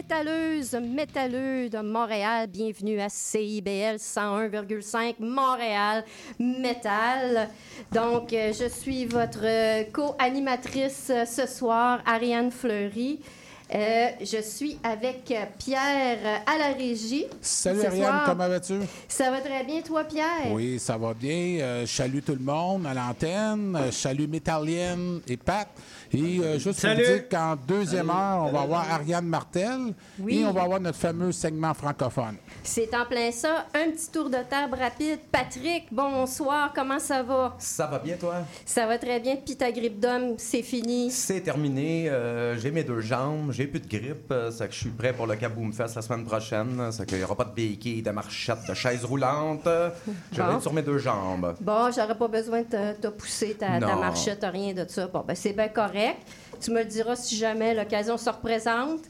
Bonsoir, métalleuse, métalleux de Montréal. Bienvenue à CIBL 101,5 Montréal Métal. Donc, euh, je suis votre euh, co-animatrice euh, ce soir, Ariane Fleury. Euh, je suis avec Pierre à la régie. Salut Ariane, comment vas-tu? Ça va très bien, toi, Pierre? Oui, ça va bien. Euh, je salue tout le monde à l'antenne. Je salue Métallienne et Pat. Et euh, juste Salut. pour vous dire qu'en deuxième heure, on va avoir Ariane Martel Oui. et on va avoir notre fameux segment francophone. C'est en plein ça. Un petit tour de table rapide. Patrick, bonsoir, comment ça va? Ça va bien, toi? Ça va très bien. Puis ta grippe d'homme, c'est fini. C'est terminé. euh, j'ai mes deux jambes. J'ai plus de grippe. euh, ça que je suis prêt pour le Kaboom Fest la semaine prochaine. Ça qu'il n'y aura pas de béquilles, de marchettes, de chaises roulantes. Je vais Bon. être sur mes deux jambes. Bon, j'aurais pas besoin de te, te pousser ta, ta marchette, rien de ça. Bon, ben c'est bien correct. Tu me diras si jamais l'occasion se représente.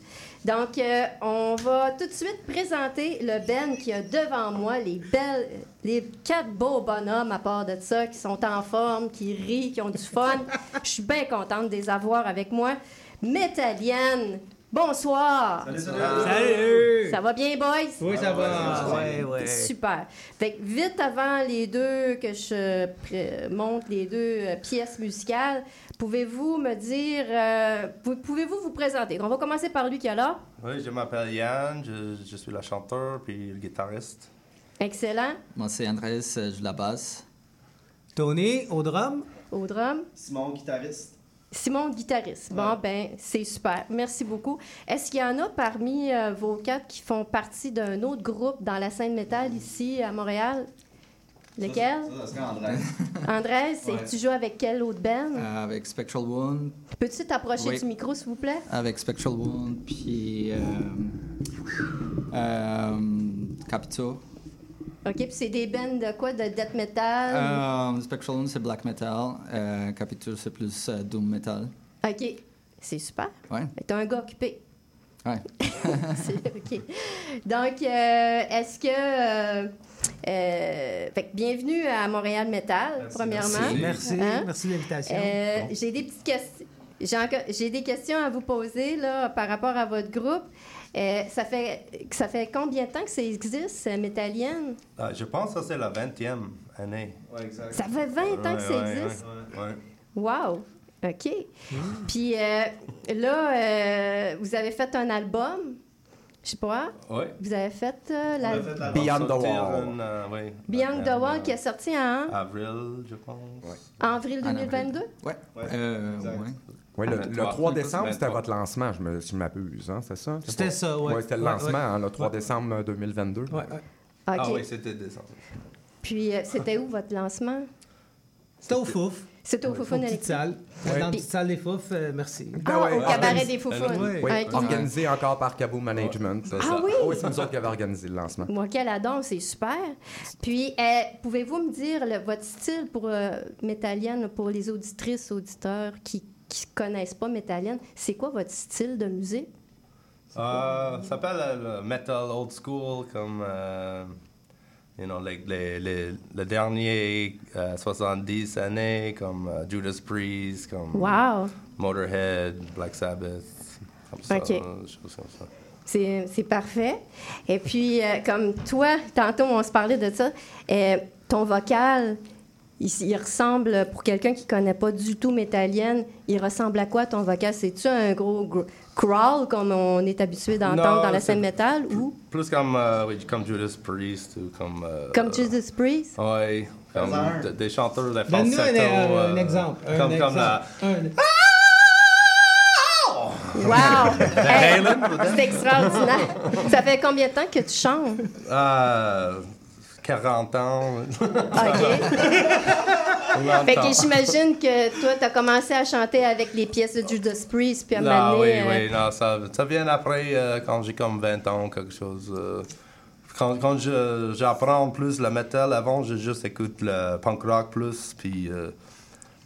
Donc, euh, on va tout de suite présenter le Ben qui a devant moi les belles, les quatre beaux bonhommes à part de ça, qui sont en forme, qui rient, qui ont du fun. Je suis bien contente de les avoir avec moi. Métallienne, bonsoir. Salut! Ça va bien, boys? Oui, ça va. Ouais, ouais. Super. Fait que vite avant les deux, que je montre les deux euh, pièces musicales, pouvez-vous me dire, euh, pou- pouvez-vous vous présenter? On va commencer par lui qui est là. Oui, je m'appelle Yann, je, je suis le chanteur puis le guitariste. Excellent. Moi, c'est Andrés, euh, je la basse. Tony, au drum. Au drum. Simon, guitariste. Simon, guitariste. Bon, ben, c'est super. Merci beaucoup. Est-ce qu'il y en a parmi euh, vos quatre qui font partie d'un autre groupe dans la scène métal ici à Montréal? Lequel? Ça, ça serait André. André, Ouais. tu joues avec quel autre band? Euh, avec Spectral Wound, Peux-tu t'approcher oui. du micro, s'il vous plaît? avec Spectral Wound, puis euh, euh, Capito. OK, puis c'est des bands de quoi? De death metal? Euh, Spectral c'est black metal. Euh, Capito, c'est plus euh, doom metal. OK. C'est super. Ouais, T'es un gars occupé. ouais. OK. Donc, euh, est-ce que... euh, euh, fait que bienvenue à Montréal Metal, Merci, premièrement. Merci, Hein? merci de l'invitation. Euh, J'ai des petites questions. J'ai encore- J'ai des questions à vous poser là, par rapport à votre groupe. Euh, ça, fait, ça fait combien de temps que ça existe, euh, Métallienne? Ah, je pense que c'est la 20e année. Ouais, exact. Ça fait 20 ans que ça Ouais, ouais, existe? Ouais, ouais. Wow! OK. Puis euh, là, euh, vous avez fait un album, je sais pas. Ouais. Vous avez fait euh, la fait Beyond the Wall. en, euh, ouais, Beyond the Wall euh, qui est sorti en Avril, je pense. en avril En avril. 2022. Ouais. Ouais, Euh, exact. ouais. Oui, le, Ah, le 23. 3 décembre, c'était 23. votre lancement, je me, si je m'abuse, hein, c'est ça? C'était pas- ça, ouais. Ouais, c'était le lancement, ouais. hein, le 3 Ouais. décembre 2022. Ouais, ouais. OK. Ah oui, c'était décembre. Puis euh, c'était où votre lancement? C'était au Fouf. C'était au Au Foufoune petite salle. Dans la petite salle des Fouf, euh, merci. Ah, ouais, au cabaret des Foufounes. Ouais. Oui, organisé encore par Cabo Management. Ah ça. oui? Oui, c'est nous autres qui avons organisé le lancement. Moi, quel adon, c'est super. Puis, euh, pouvez-vous me dire le- votre style pour euh, Métallienne, pour les auditrices, auditeurs qui ne connaissent pas Métallienne, c'est quoi votre style de musique? Euh, ça s'appelle euh, le metal old school, comme, euh, you know, les, les, les derniers euh, 70 années, comme euh, Judas Priest, comme Wow! Motorhead, Black Sabbath, comme ça, Ok. choses comme ça. C'est c'est parfait. Et puis, comme toi, tantôt, on se parlait de ça, ton vocal, il, il ressemble, pour quelqu'un qui connaît pas du tout Metallienne, il ressemble à quoi ton vocal? C'est-tu un gros gr- crawl comme on est habitué d'entendre dans la scène métal ou? Plus comme, euh, oui, comme Judas Priest ou comme. euh, comme Jesus Priest? Oui, comme des chanteurs de Donne-nous un, falsetto. un- euh, un exemple. Un Comme, exemple. comme la. Un- Wow! Hey, c'est extraordinaire. Ça fait combien de temps que tu chantes? euh, 40 ans. OK. Fait que j'imagine que toi, tu as commencé à chanter avec les pièces de Judas Priest, puis à Non, oui, euh, oui, non, ça, ça vient après, euh, quand j'ai comme 20 ans, quelque chose. euh, quand quand je- j'apprends plus le metal, avant, je juste écoute le punk rock plus, puis, euh,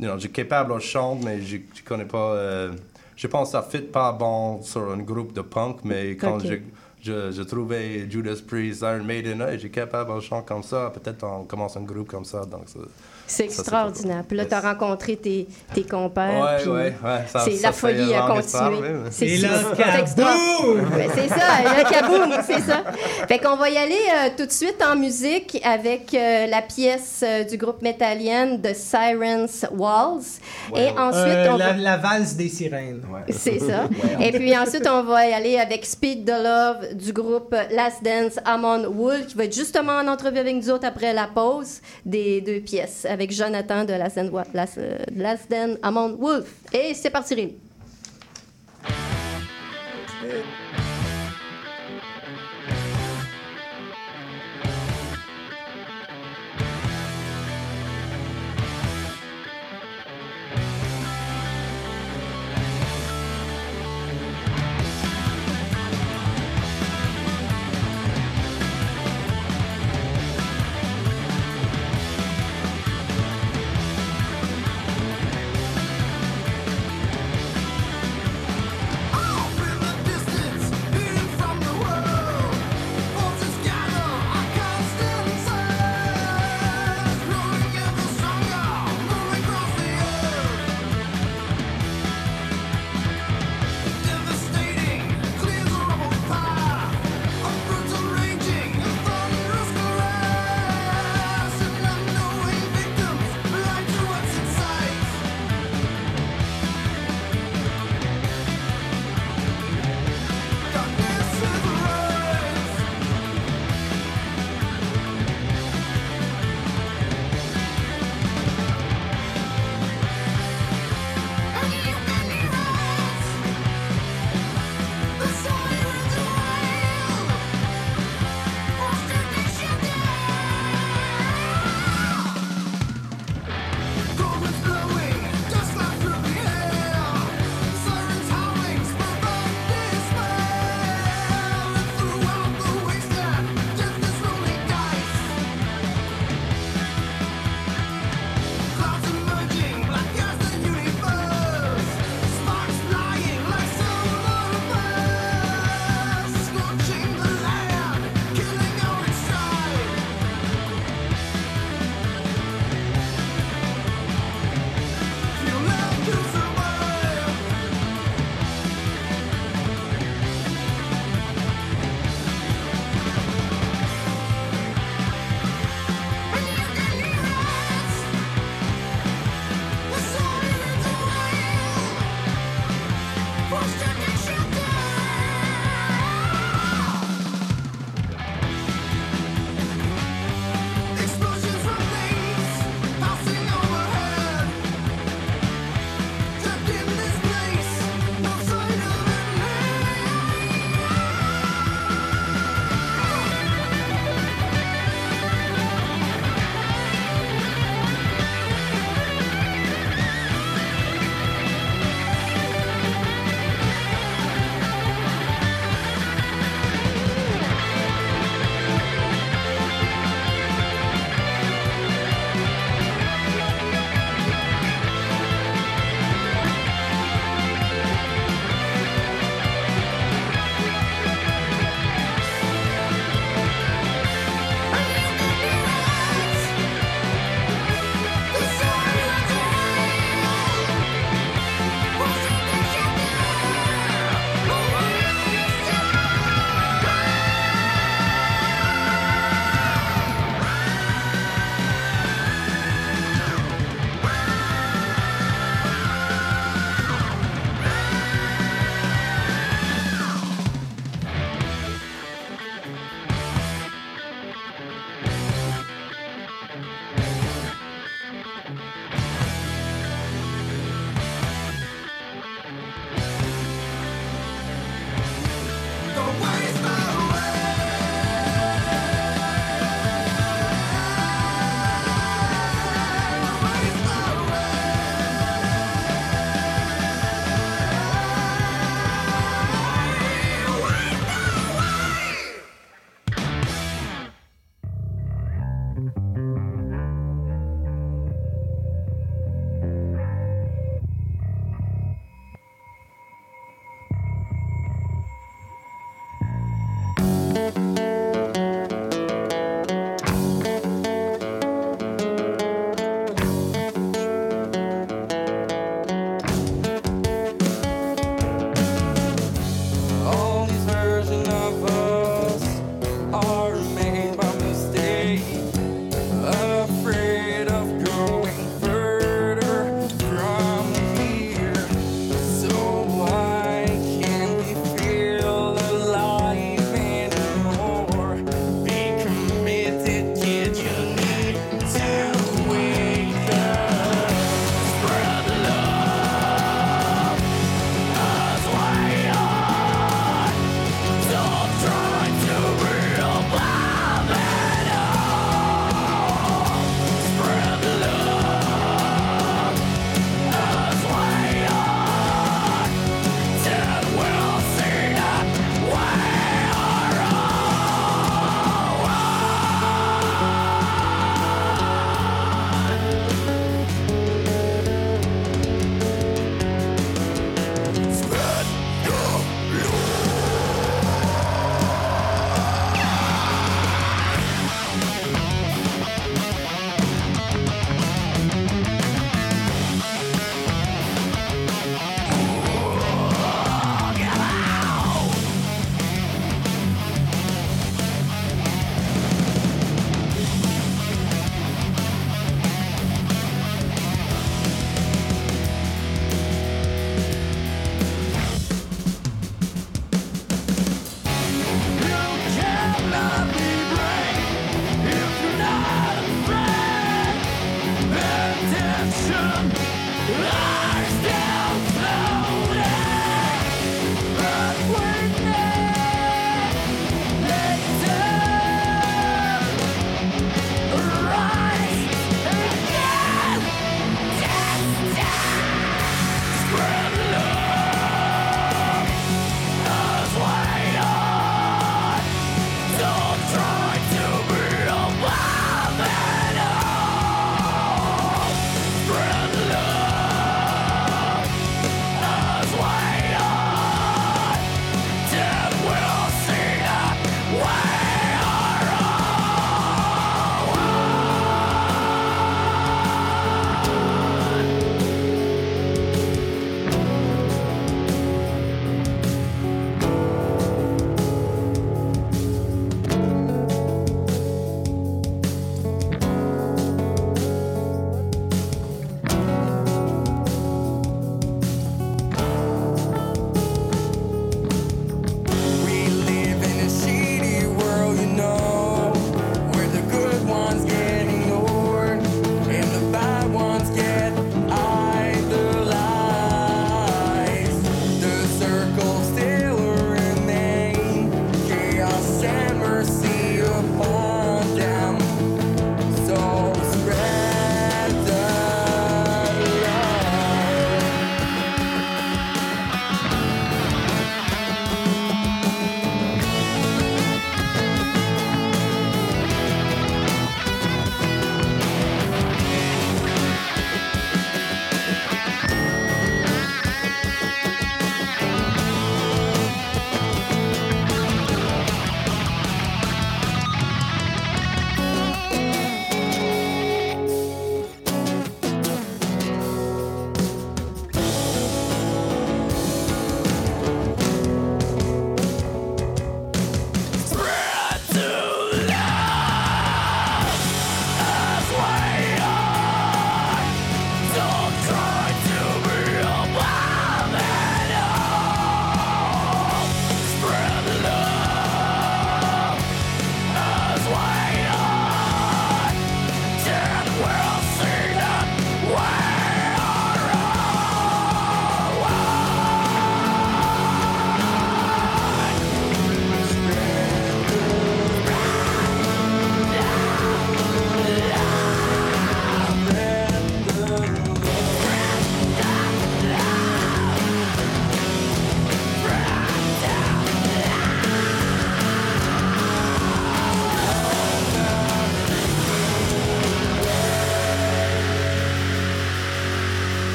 you know, j'ai capable de chanter, mais je je connais pas. euh, je pense que ça fit pas bon sur un groupe de punk, mais quand j'ai je, je trouvais Judas Priest, Iron Maiden, et j'ai capable de chanter comme ça. Peut-être on commence un groupe comme ça. Donc c'est ça, extraordinaire. Puis là, tu as rencontré tes, tes compères. Ouais, ouais, ouais. ça- C'est ça la fait folie à continuer. oui, oui. C'est Et c'est- kaboum! Ça, le kaboom, c'est ça. Fait qu'on va y aller euh, tout de suite en musique avec euh, la pièce euh, du groupe métallienne de Sirens Walls. Et ensuite, Euh, on la, va... la valse des sirènes. C'est ça. Et puis ensuite, on va y aller avec Speed the Love du groupe Last Dance Amon Wool, qui va être justement en entrevue avec nous autres après la pause des deux pièces, avec Jonathan de Last Dance, Last, Wolf. Et c'est parti.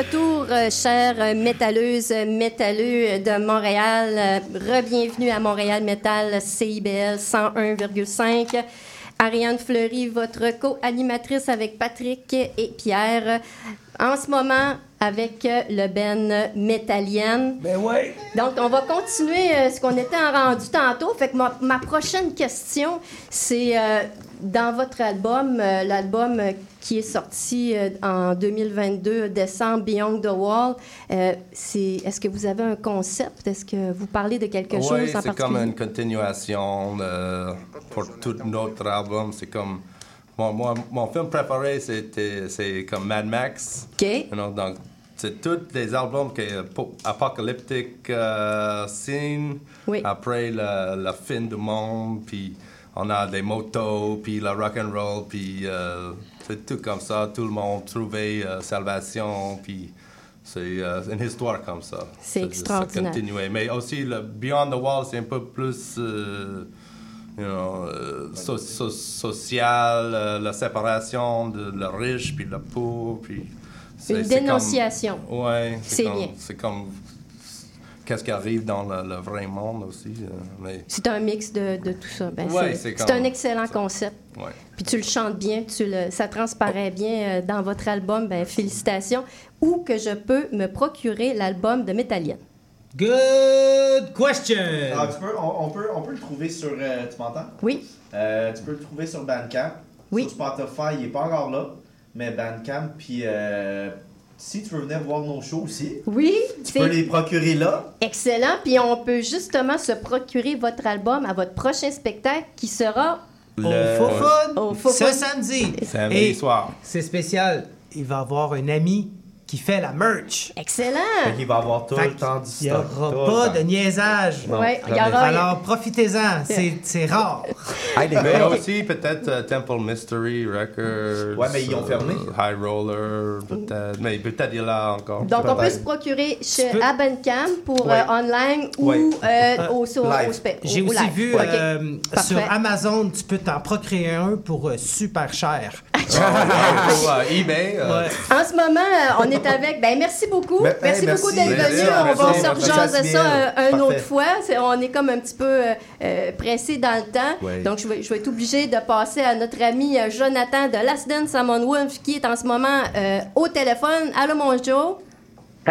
Retour, euh, chères métalleuses, métalleux de Montréal. Euh, Re-bienvenue à Montréal Métal CIBL 101,5. Ariane Fleury, votre co-animatrice avec Patrick et Pierre. En ce moment, avec le Ben Métallienne. Ben ouais. Donc, on va continuer euh, ce qu'on était en rendu tantôt. Fait que ma, ma prochaine question, c'est euh, dans votre album, euh, l'album euh, qui est sorti euh, en 2022, décembre, Beyond the Wall. c'est, est-ce que vous avez un concept? Est-ce que vous parlez de quelque Oui, chose en c'est comme particulier? une continuation pour tout notre album. C'est comme. Mon, mon, mon film préféré, c'était, c'est comme Mad Max. OK. You know, donc, c'est tous les albums qui apocalyptique euh, scene. Oui. Après la, la fin du monde, puis on a des motos, puis le rock and roll, puis euh, c'est tout comme ça. Tout le monde trouvait euh, salvation, puis c'est euh, une histoire comme ça. C'est extraordinaire. continuer. Mais aussi le Beyond the Wall, c'est un peu plus. euh, you know, so- so- social, la séparation de le riche puis le pauvre, puis c'est- Une c'est comme- dénonciation. Ouais, C'est bien. C'est comme qu'est-ce qui arrive dans le, le vrai monde aussi. euh, mais C'est un mix de, de tout ça. Ben, Ouais, c'est, c'est c'est comme un excellent concept. ouais. Puis tu le chantes bien, tu le, ça transparaît bien euh, dans votre album. Ben, félicitations. Où que je peux me procurer l'album de Métallienne? Good question. Ah, tu peux, on, on peut, on peut le trouver sur. euh, tu m'entends? Oui. Euh, tu peux le trouver sur Bandcamp. Oui. Sur Spotify, il n'est pas encore là. Mais Bandcamp, puis euh, si tu veux venir voir nos shows aussi, Oui, tu peux les procurer là. excellent. Puis on peut justement se procurer votre album à votre prochain spectacle qui sera Au Fofun. ce samedi. Samedi Et soir. c'est spécial. Il va y avoir un ami qui fait la merch. excellent. Il va avoir tout Fait le temps du Il n'y stock. aura tout pas de niaisage. Ouais, il y jamais. aura- Alors profitez-en, c'est c'est rare. Hey, les Mais aussi peut-être euh, Temple Mystery Records. Ouais, mais ils ont euh, fermé. High Roller, peut-être. Mais peut-être il est là encore. Donc, on peut se procurer chez peux- à Bandcamp pour Ouais. euh, online ou Ouais. euh, au, sur- Live. au J'ai au aussi live. vu euh, sur Amazon, tu peux t'en procréer un pour euh, super cher. Pour euh, eBay. euh, Ouais. En ce moment, euh, on est avec. Ben merci beaucoup. Merci hey, beaucoup d'être venu. On va se rejaser ça euh, une autre fois. On est comme un petit peu euh, euh, pressé dans le temps. Donc je vais, je vais être obligé de passer à notre ami Jonathan de Last Dance Samon Wolf qui est en ce moment euh, au téléphone. Allô mon Joe?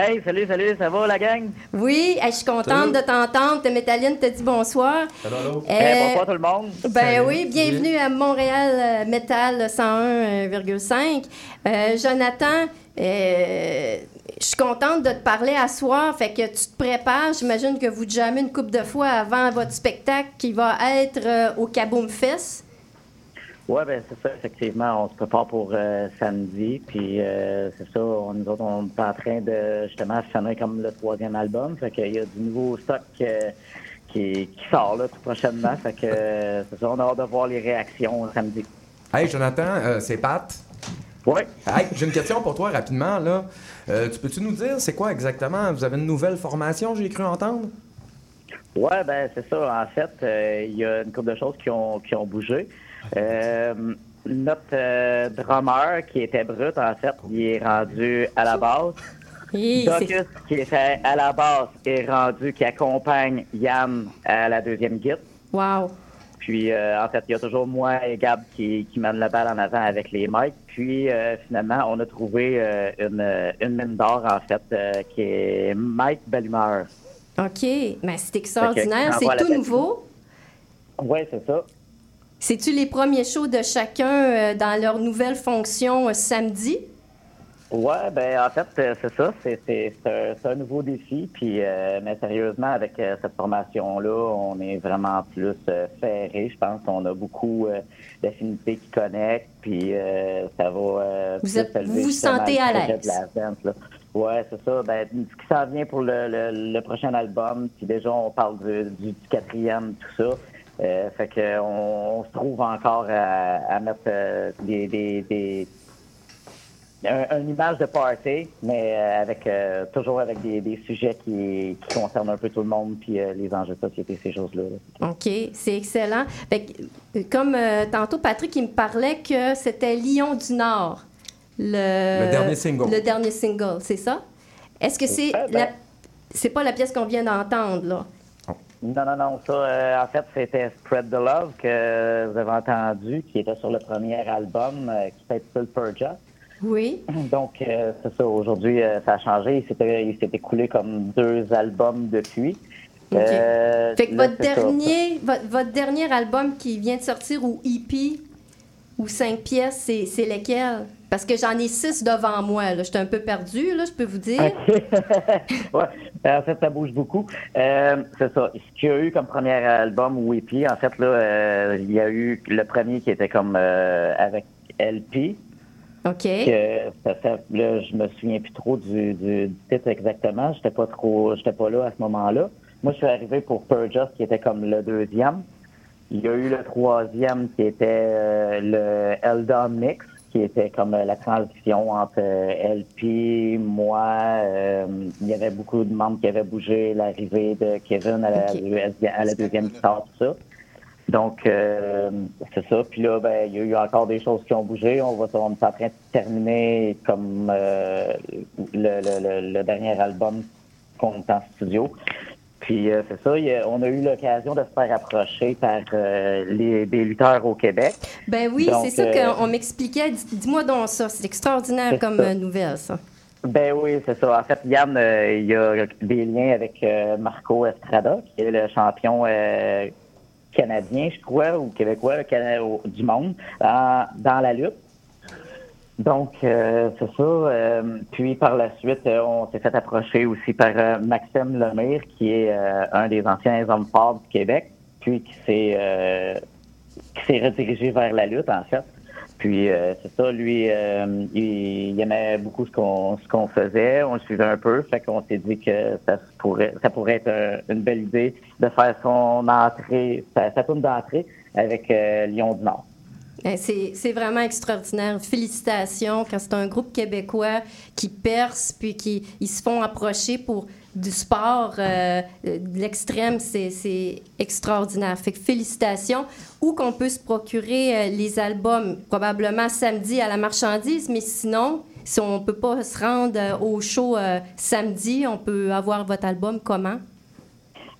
Hey, salut, salut, ça va la gang? Oui, hey, je suis contente de t'entendre. Métalline te dit bonsoir. Hello. Euh, Eh, bonsoir tout le monde. Ben oui, bienvenue à Montréal euh, Metal 101,5. Euh, Jonathan, euh, je suis contente de te parler à soir. Fait que tu te prépares. J'imagine que vous jammez une couple de fois avant votre spectacle qui va être euh, au Kaboom Fest. Ouais, ben c'est ça, effectivement, on se prépare pour euh, samedi, puis euh, c'est ça, on, nous autres, on est en train de justement finir comme le troisième album, fait qu'il y a du nouveau stock euh, qui, qui sort là tout prochainement, fait que euh, c'est ça, on a hâte de voir les réactions samedi. hey, Jonathan, c'est Pat. Ouais. Hey, j'ai une question pour toi rapidement. là. Tu peux-tu nous dire c'est quoi exactement? Vous avez une nouvelle formation, j'ai cru entendre? Ouais, ben c'est ça. En fait, il y a une couple de choses qui ont, qui ont bougé. Euh, notre euh, drummer, qui était brut, en fait, il est rendu à la Docus, qui était à la base, est rendu, qui accompagne Yann à la deuxième guide. Wow. Puis, euh, en fait, il y a toujours moi et Gab qui, qui mènent la balle en avant avec les mics. Puis, euh, finalement, on a trouvé une, une mine d'or, en fait, qui est Mike Bellumeur. OK. Mais c'est extraordinaire. C'est tout nouveau? Oui, c'est ça. C'est-tu les premiers shows de chacun euh, dans leur nouvelle fonction euh, samedi? Ouais, ben en fait, euh, c'est ça. C'est, un, nouveau défi. Puis, euh, mais sérieusement, avec cette formation-là, on est vraiment plus ferré. Je pense qu'on a beaucoup euh, d'affinités qui connectent. Puis, euh, ça va. Vous êtes- vous vous sentez à l'aise. Ouais, c'est ça. Ben, ce qui s'en vient pour le, le, le prochain album, puis déjà, on parle du, du, du quatrième, tout ça. Euh, fait que on, on se trouve encore à, à mettre euh, des, des, des un, une image de party, mais euh, avec euh, toujours avec des, des sujets qui, qui concernent un peu tout le monde, puis euh, les enjeux de société, ces choses-là. là. OK, c'est excellent. Fait que, comme euh, tantôt, Patrick, il me parlait que c'était Lyon du Nord. le, Le dernier single. Le dernier single, c'est ça? Est-ce que c'est Ouais, ben- la... c'est pas la pièce qu'on vient d'entendre, là? Non, non, non. Ça, euh, en fait, c'était Spread the Love que vous avez entendu, qui était sur le premier album, euh, qui s'appelle Purja. Oui. Donc, euh, c'est ça. Aujourd'hui, euh, ça a changé. Il s'est écoulé comme deux albums depuis. OK. Euh, Fait que là, votre dernier, votre, votre dernier album qui vient de sortir, ou EP, ou cinq pièces, c'est, c'est lequel? Parce que j'en ai six devant moi. Là. J'étais un peu perdue, là, je peux vous dire. ouais, en fait, ça bouge beaucoup. Euh, c'est ça. Ce qu'il y a eu comme premier album EP, en fait, là, euh, il y a eu le premier qui était comme euh, avec LP. OK. Que, ça fait- là, je me souviens plus trop du, du, du titre exactement. J'étais pas trop, j'étais pas là à ce moment-là. Moi, je suis arrivé pour Purjust, qui était comme le deuxième. Il y a eu le troisième qui était euh, le Elda Mix, qui était comme euh, la transition entre euh, LP, moi. euh, il y avait beaucoup de membres qui avaient bougé, l'arrivée de Kevin à la, à la deuxième guitare, tout ça. Donc, euh, c'est ça. Puis là, ben, il y a eu encore des choses qui ont bougé. On va on est en train de terminer comme euh, le, le- le- le dernier album qu'on est en studio. Puis euh, c'est ça, a- on a eu l'occasion de se faire approcher par euh, les, des lutteurs au Québec. Ben oui, c'est ça euh, qu'on m'expliquait. Dis- Dis-moi donc ça. C'est extraordinaire comme ça. nouvelle, ça. Ben oui, c'est ça. En fait, Yann, il y a des liens avec Marco Estrada, qui est le champion canadien, je crois, ou québécois Cana- du monde dans, dans la lutte. Donc, euh, c'est ça. Euh, puis par la suite, euh, on s'est fait approcher aussi par euh, Maxime Lemire, qui est euh, un des anciens hommes forts du Québec, puis qui s'est qui s'est redirigé vers la lutte, en fait. Puis c'est ça, lui, il, il aimait beaucoup ce qu'on ce qu'on faisait. On le suivait un peu, fait qu'on s'est dit que ça pourrait ça pourrait être un- une belle idée de faire son entrée, sa, sa tourne d'entrée avec Lyon du Nord. Ben, C'est vraiment extraordinaire. Félicitations quand c'est un groupe québécois qui perce puis qui ils se font approcher pour du sport euh, de l'extrême, c'est extraordinaire. Fait que félicitations. Où qu'on peut se procurer euh, les albums, probablement samedi à la marchandise, mais sinon, si on peut pas se rendre euh, au show samedi, on peut avoir votre album comment?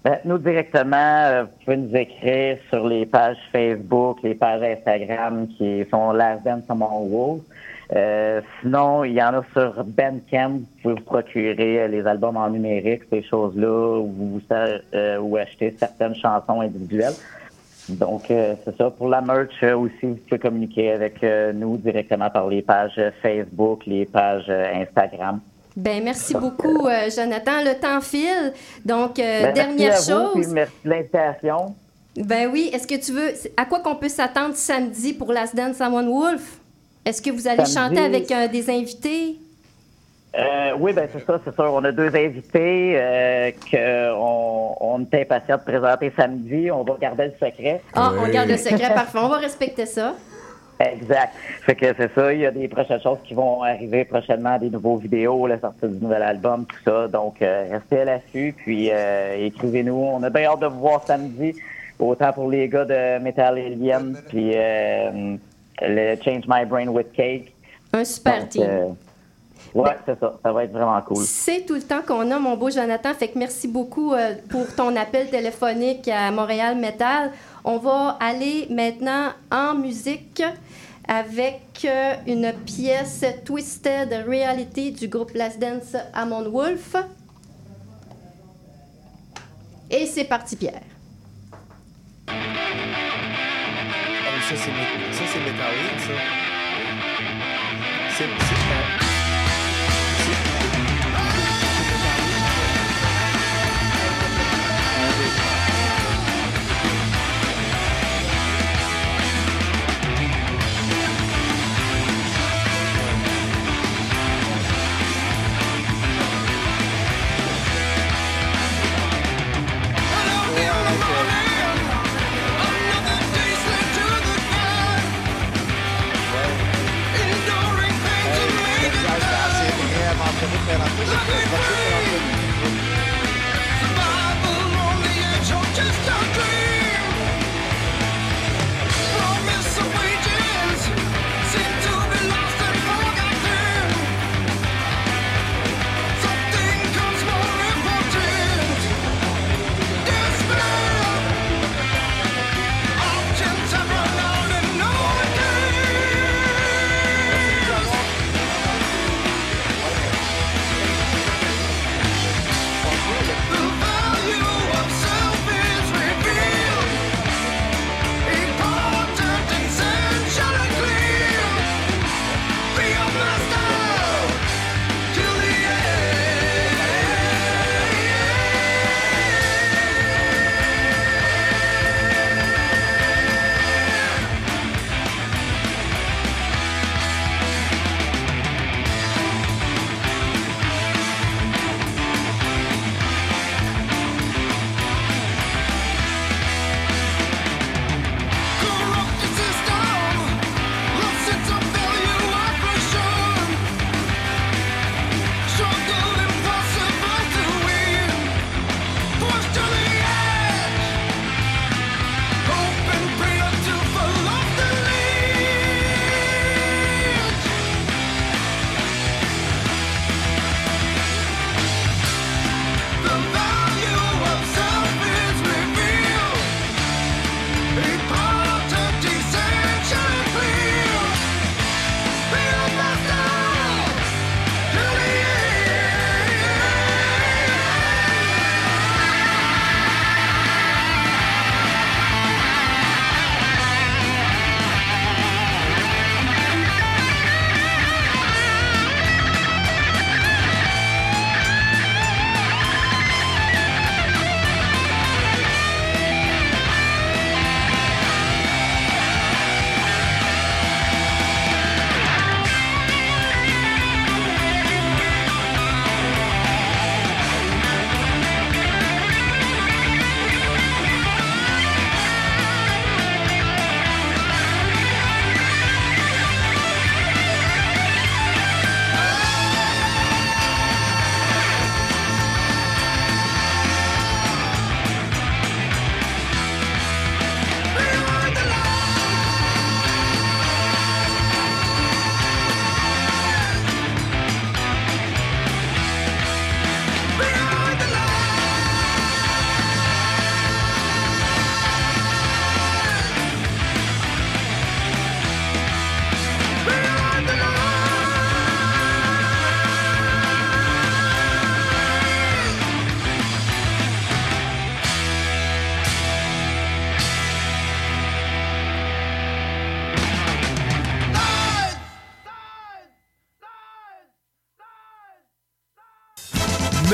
Ben, nous, directement, euh, vous pouvez nous écrire sur les pages Facebook, les pages Instagram qui sont Last Dance Wolves. Euh, sinon, il y en a sur Bandcamp. Vous pouvez vous procurer euh, les albums en numérique, ces choses-là, ou, euh, ou acheter certaines chansons individuelles. Donc, euh, c'est ça. Pour la merch euh, aussi, vous pouvez communiquer avec euh, nous directement par les pages euh, Facebook, les pages euh, Instagram. Ben merci beaucoup, euh, Jonathan. Le temps file. Donc, euh, Ben, dernière merci à vous, chose. puis merci de l'invitation. Ben oui, est-ce que tu veux. À quoi qu'on peut s'attendre samedi pour Last Dance à One Wolf? Est-ce que vous allez Samedi- chanter avec euh, des invités? Euh, oui, ben c'est ça, c'est sûr. On a deux invités euh, qu'on on est impatient de présenter samedi. On va garder le secret. Ah, on garde le secret, parfait. On va respecter ça. Exact. Fait que c'est ça. Il y a des prochaines choses qui vont arriver prochainement, des nouveaux vidéos, la sortie du nouvel album, tout ça. Donc, euh, restez à l'affût, puis euh, écrivez-nous. On a bien hâte de vous voir samedi, autant pour les gars de Metal Alien, puis euh, le Change My Brain with Cake. Un super Donc, team. ouais, c'est ça. Ça va être vraiment cool. C'est tout le temps qu'on a, mon beau Jonathan. Fait que merci beaucoup euh, pour ton appel téléphonique à Montréal Metal. On va aller maintenant en musique avec euh, une pièce Twisted Reality du groupe Last Dance Amon Wolf. Et c'est parti, Pierre.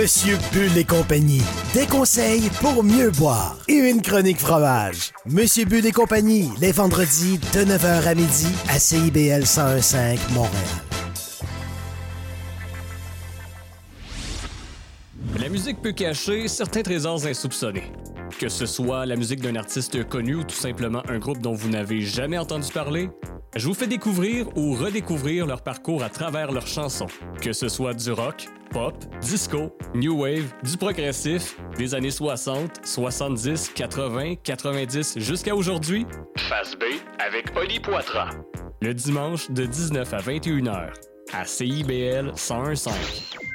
Monsieur Bull et compagnie. Des conseils pour mieux boire. Et une chronique fromage. Monsieur Bull et compagnie, les vendredis de 9h à midi à CIBL 1015 Montréal. La musique peut cacher certains trésors insoupçonnés. Que ce soit la musique d'un artiste connu ou tout simplement un groupe dont vous n'avez jamais entendu parler, je vous fais découvrir ou redécouvrir leur parcours à travers leurs chansons. Que ce soit du rock, pop, disco, new wave, du progressif, des années 60, 70, 80, 90 jusqu'à aujourd'hui. Face B avec Oli Poitras. Le dimanche de 19 à 21 h à CIBL 1015.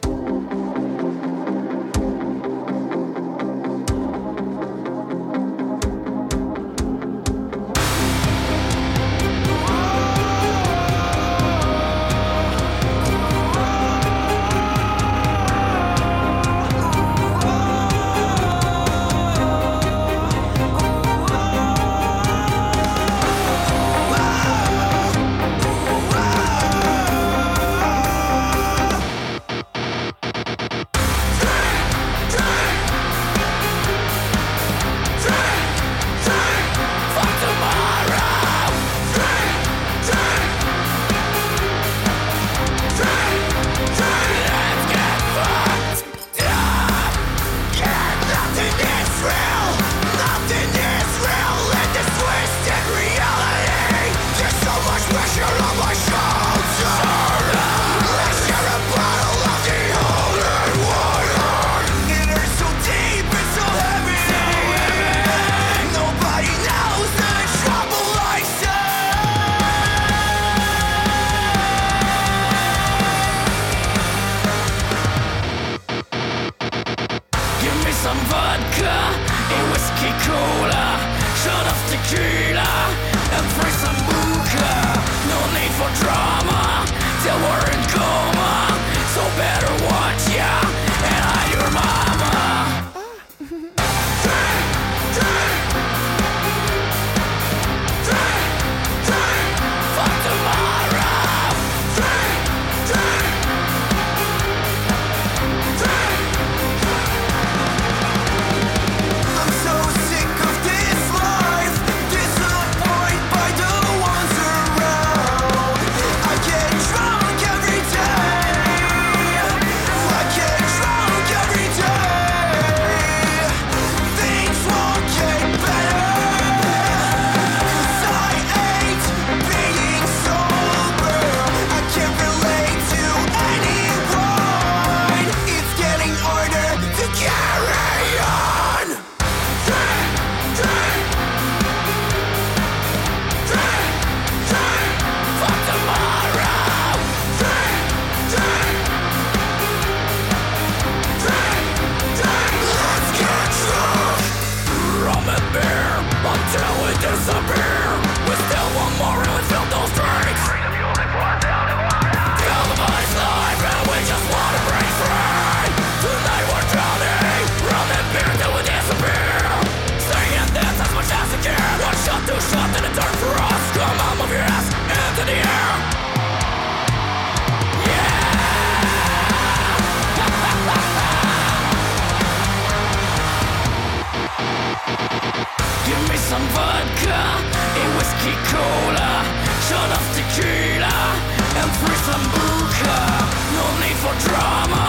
Coca Cola, shut off tequila, and free sambuka. No need for drama.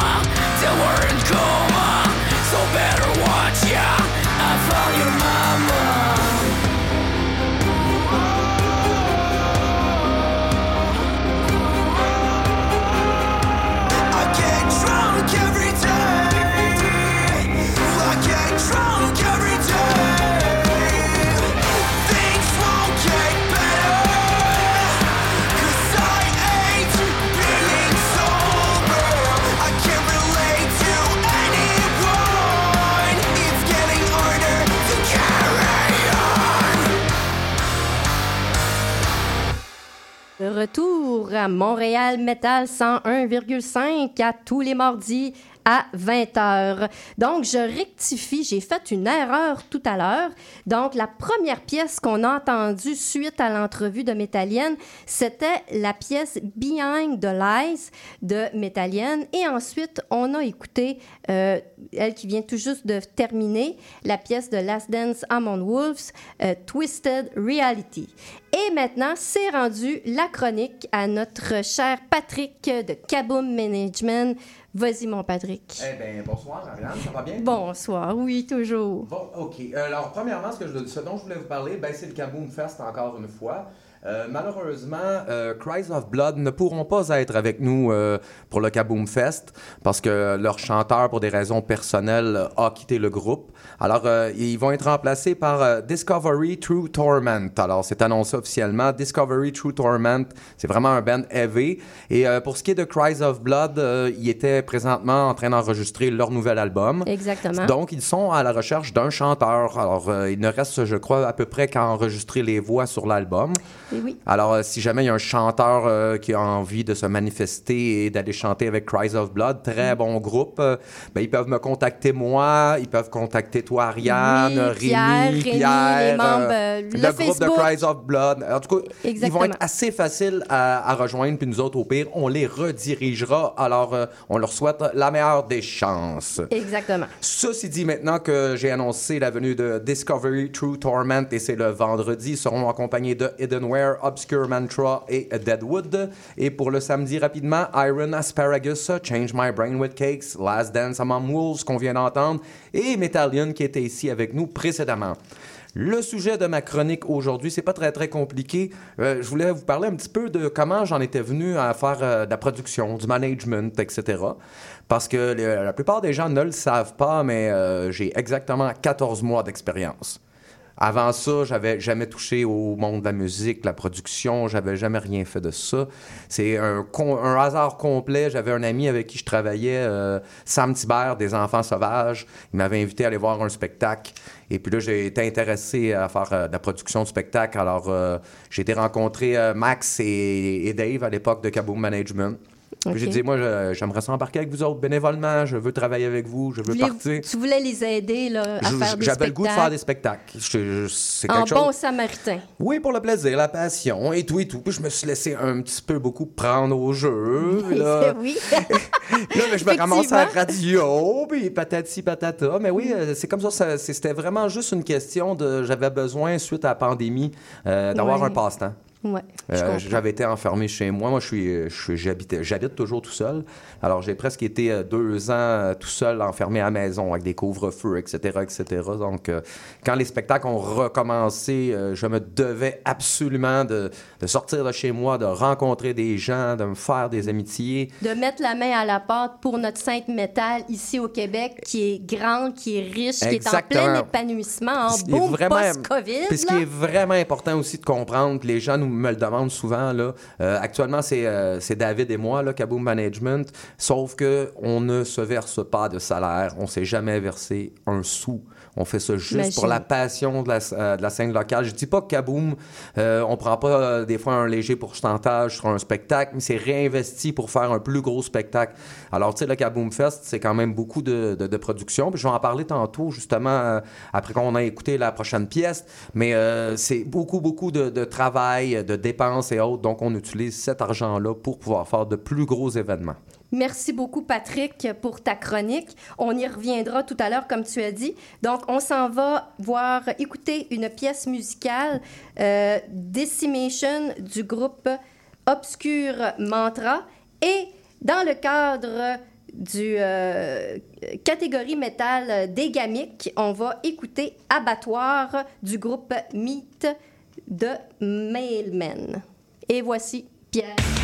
Retour à Montréal Metal 101,5 à tous les mardis à 20h. Donc, je rectifie, j'ai fait une erreur tout à l'heure. Donc, la première pièce qu'on a entendue suite à l'entrevue de Métallienne, c'était la pièce Behind the Lies de Métallienne. Et ensuite, on a écouté, euh, elle qui vient tout juste de terminer, la pièce de Last Dance Among Wolves, euh, Twisted Reality. Et maintenant, c'est rendu la chronique à notre cher Patrick de Kaboom Management. Vas-y, mon Patrick. Eh bien, bonsoir, Ariane, ça va bien? Bonsoir, oui, toujours. Bon, OK. Euh, Alors, premièrement, ce, que je, ce dont je voulais vous parler, ben, c'est le Kaboom Fest encore une fois. Euh, malheureusement, euh, Cries of Blood ne pourront pas être avec nous euh, pour le Kaboom Fest parce que leur chanteur, pour des raisons personnelles, a quitté le groupe. Alors, euh, ils vont être remplacés par euh, Discovery True Torment. Alors, c'est annoncé officiellement. Discovery True Torment, c'est vraiment un band heavy. Et euh, pour ce qui est de Cries of Blood, euh, ils étaient présentement en train d'enregistrer leur nouvel album. Exactement. Donc, ils sont à la recherche d'un chanteur. Alors, euh, il ne reste, je crois, à peu près qu'à enregistrer les voix sur l'album. Oui. Alors, euh, si jamais il y a un chanteur euh, qui a envie de se manifester et d'aller chanter avec Cries of Blood, Mm. très bon groupe, euh, ben, ils peuvent me contacter moi, ils peuvent contacter toi, Ariane, Oui, Pierre, Rémi, Pierre, les membres, euh, le, le groupe de Cries of Blood. En tout cas, ils vont Exactement. être assez faciles à, à rejoindre, puis nous autres, au pire, on les redirigera. Alors, on leur souhaite la meilleure des chances. Exactement. Ceci dit, maintenant que j'ai annoncé la venue de Discovery True Torment et c'est le vendredi, ils seront accompagnés de Obscure Mantra et Deadwood. Et pour le samedi, rapidement, Iron Asparagus, Change My Brain with Cakes, Last Dance Among Wolves qu'on vient d'entendre et Metallion qui était ici avec nous précédemment. Le sujet de ma chronique aujourd'hui, c'est pas très très compliqué. Euh, je voulais vous parler un petit peu de comment j'en étais venu à faire euh, de la production, du management, etc. Parce que le- la plupart des gens ne le savent pas, mais euh, j'ai exactement 14 mois d'expérience. Avant ça, j'avais jamais touché au monde de la musique, la production, j'avais jamais rien fait de ça. C'est un, hasard complet. J'avais un ami avec qui je travaillais, euh, Sam Thibert, des Enfants Sauvages. Il m'avait invité à aller voir un spectacle. Et puis là, j'ai été intéressé à faire euh, de la production de spectacle. Alors, euh, j'ai été rencontrer euh, Max et, et Dave à l'époque de Kaboom Management. Puis Ok. J'ai dit, moi, j'aimerais s'embarquer avec vous autres bénévolement. Je veux travailler avec vous. Je veux Voulez- partir. Tu voulais les aider là, à Je- faire des J'avais le goût de faire des spectacles. spectacles. Je- je- En chose. bon samaritain. Oui, pour le plaisir, la passion et tout et tout. Puis je me suis laissé un petit peu beaucoup prendre au jeu. Là, oui. là mais je me ramasse à la radio, puis patati patata. Mais oui, euh, c'est comme ça. C'était vraiment juste une question de. J'avais besoin, suite à la pandémie, euh, d'avoir un passe-temps. Ouais. Euh. J'avais été enfermé chez moi. Moi, je suis, je suis- j'habitais, j'habite toujours tout seul. Alors, j'ai presque été euh, deux ans euh, tout seul, enfermé à la maison avec des couvre-feux, etc., etc. Donc, euh, quand les spectacles ont recommencé, euh, je me devais absolument de, de sortir de chez moi, de rencontrer des gens, de me faire des amitiés. de mettre la main à la pâte pour notre sainte métal ici au Québec, qui est grande, qui est riche, qui est en plein épanouissement, en vraiment- post-COVID. Puis ce qui est vraiment important aussi de comprendre, puis les gens nous me le demandent souvent, là, euh, actuellement, c'est euh, c'est David et moi, là, Kaboom Management, sauf que on ne se verse pas de salaire, on s'est jamais versé un sou. On fait ça juste Imagine. pour la passion de la, euh, de la scène locale. Je dis pas que Kaboom, euh, on prend pas euh, des fois un léger pourcentage sur un spectacle, mais c'est réinvesti pour faire un plus gros spectacle. Alors, tu sais, le Kaboom Fest, c'est quand même beaucoup de, de, de production. Puis je vais en parler tantôt, justement, euh, après qu'on a écouté la prochaine pièce. Mais euh, c'est beaucoup, beaucoup de, de travail, de dépenses et autres. Donc, on utilise cet argent-là pour pouvoir faire de plus gros événements. Merci beaucoup, Patrick, pour ta chronique. On y reviendra tout à l'heure, comme tu as dit. Donc, on s'en va voir, écouter une pièce musicale, euh, Decimation, du groupe Obscure Mantra. Et dans le cadre du euh, catégorie métal des Gamiques, on va écouter Abattoir du groupe Mythe de Mailmen. Et voici Pierre.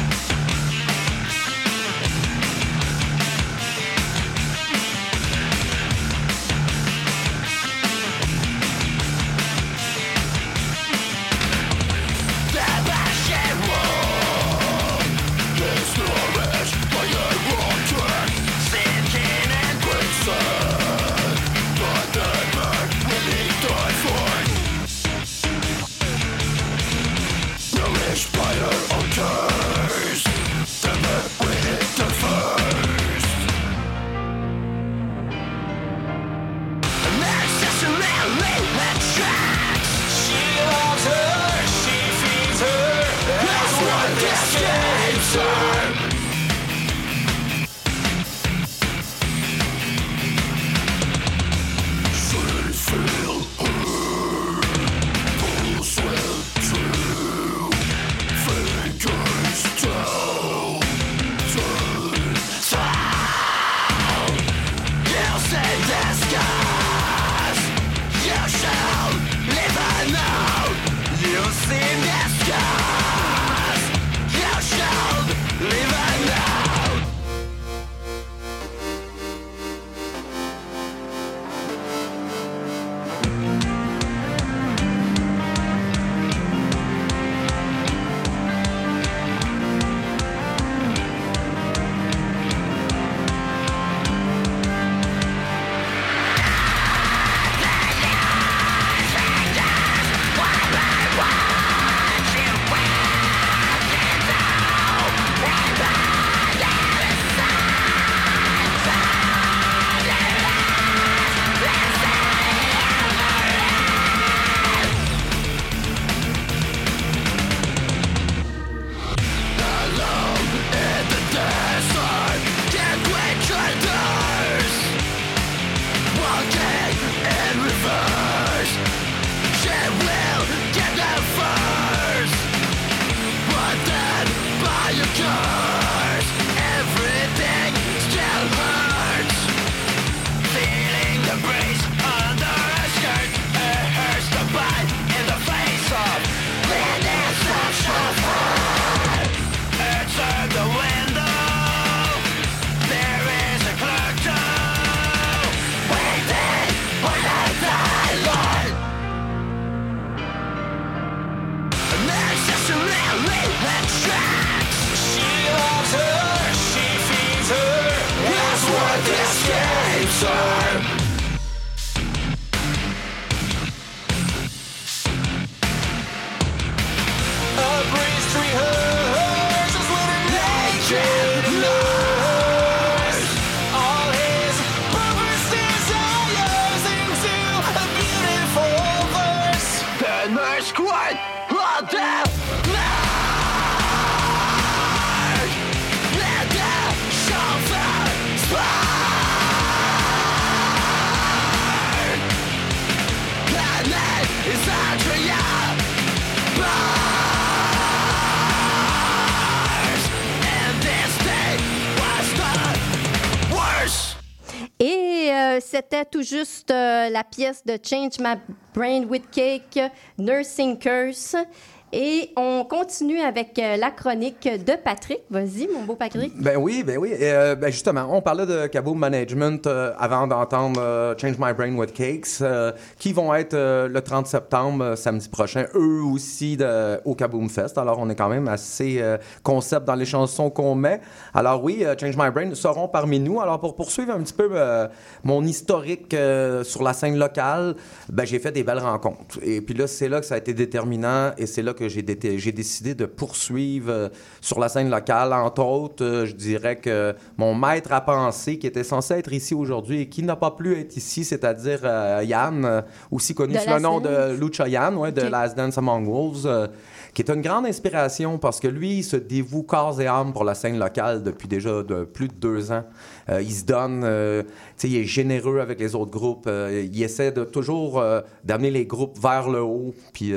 Tout juste euh, la pièce de Change My Brain with Cake, Nursing Curse. Et on continue avec euh, la chronique de Patrick. Vas-y, mon beau Patrick. Ben oui, ben oui. Euh, ben justement, on parlait de Kaboom Management euh, avant d'entendre Change My Brain with Cakes, qui vont être le 30 septembre, samedi prochain, eux aussi au Kaboom Fest. Alors, on est quand même assez concept dans les chansons qu'on met. Alors oui, Change My Brain seront parmi nous. Alors, pour poursuivre un petit peu mon historique sur la scène locale, ben, j'ai fait des belles rencontres. Et puis là, c'est là que ça a été déterminant et c'est là que j'ai dé- j'ai décidé de poursuivre euh, sur la scène locale. Entre autres, euh, je dirais que mon maître à penser, qui était censé être ici aujourd'hui et qui n'a pas pu être ici, c'est-à-dire euh, Yann, euh, aussi connu De sous le nom Dance? de Lucha Yann, ouais, de Ok. Last Dance Among Wolves, qui est une grande inspiration parce que lui, il se dévoue corps et âme pour la scène locale depuis déjà de plus de deux ans. Euh, il se donne, euh, il est généreux avec les autres groupes. euh, il essaie de toujours euh, d'amener les groupes vers le haut. Puis,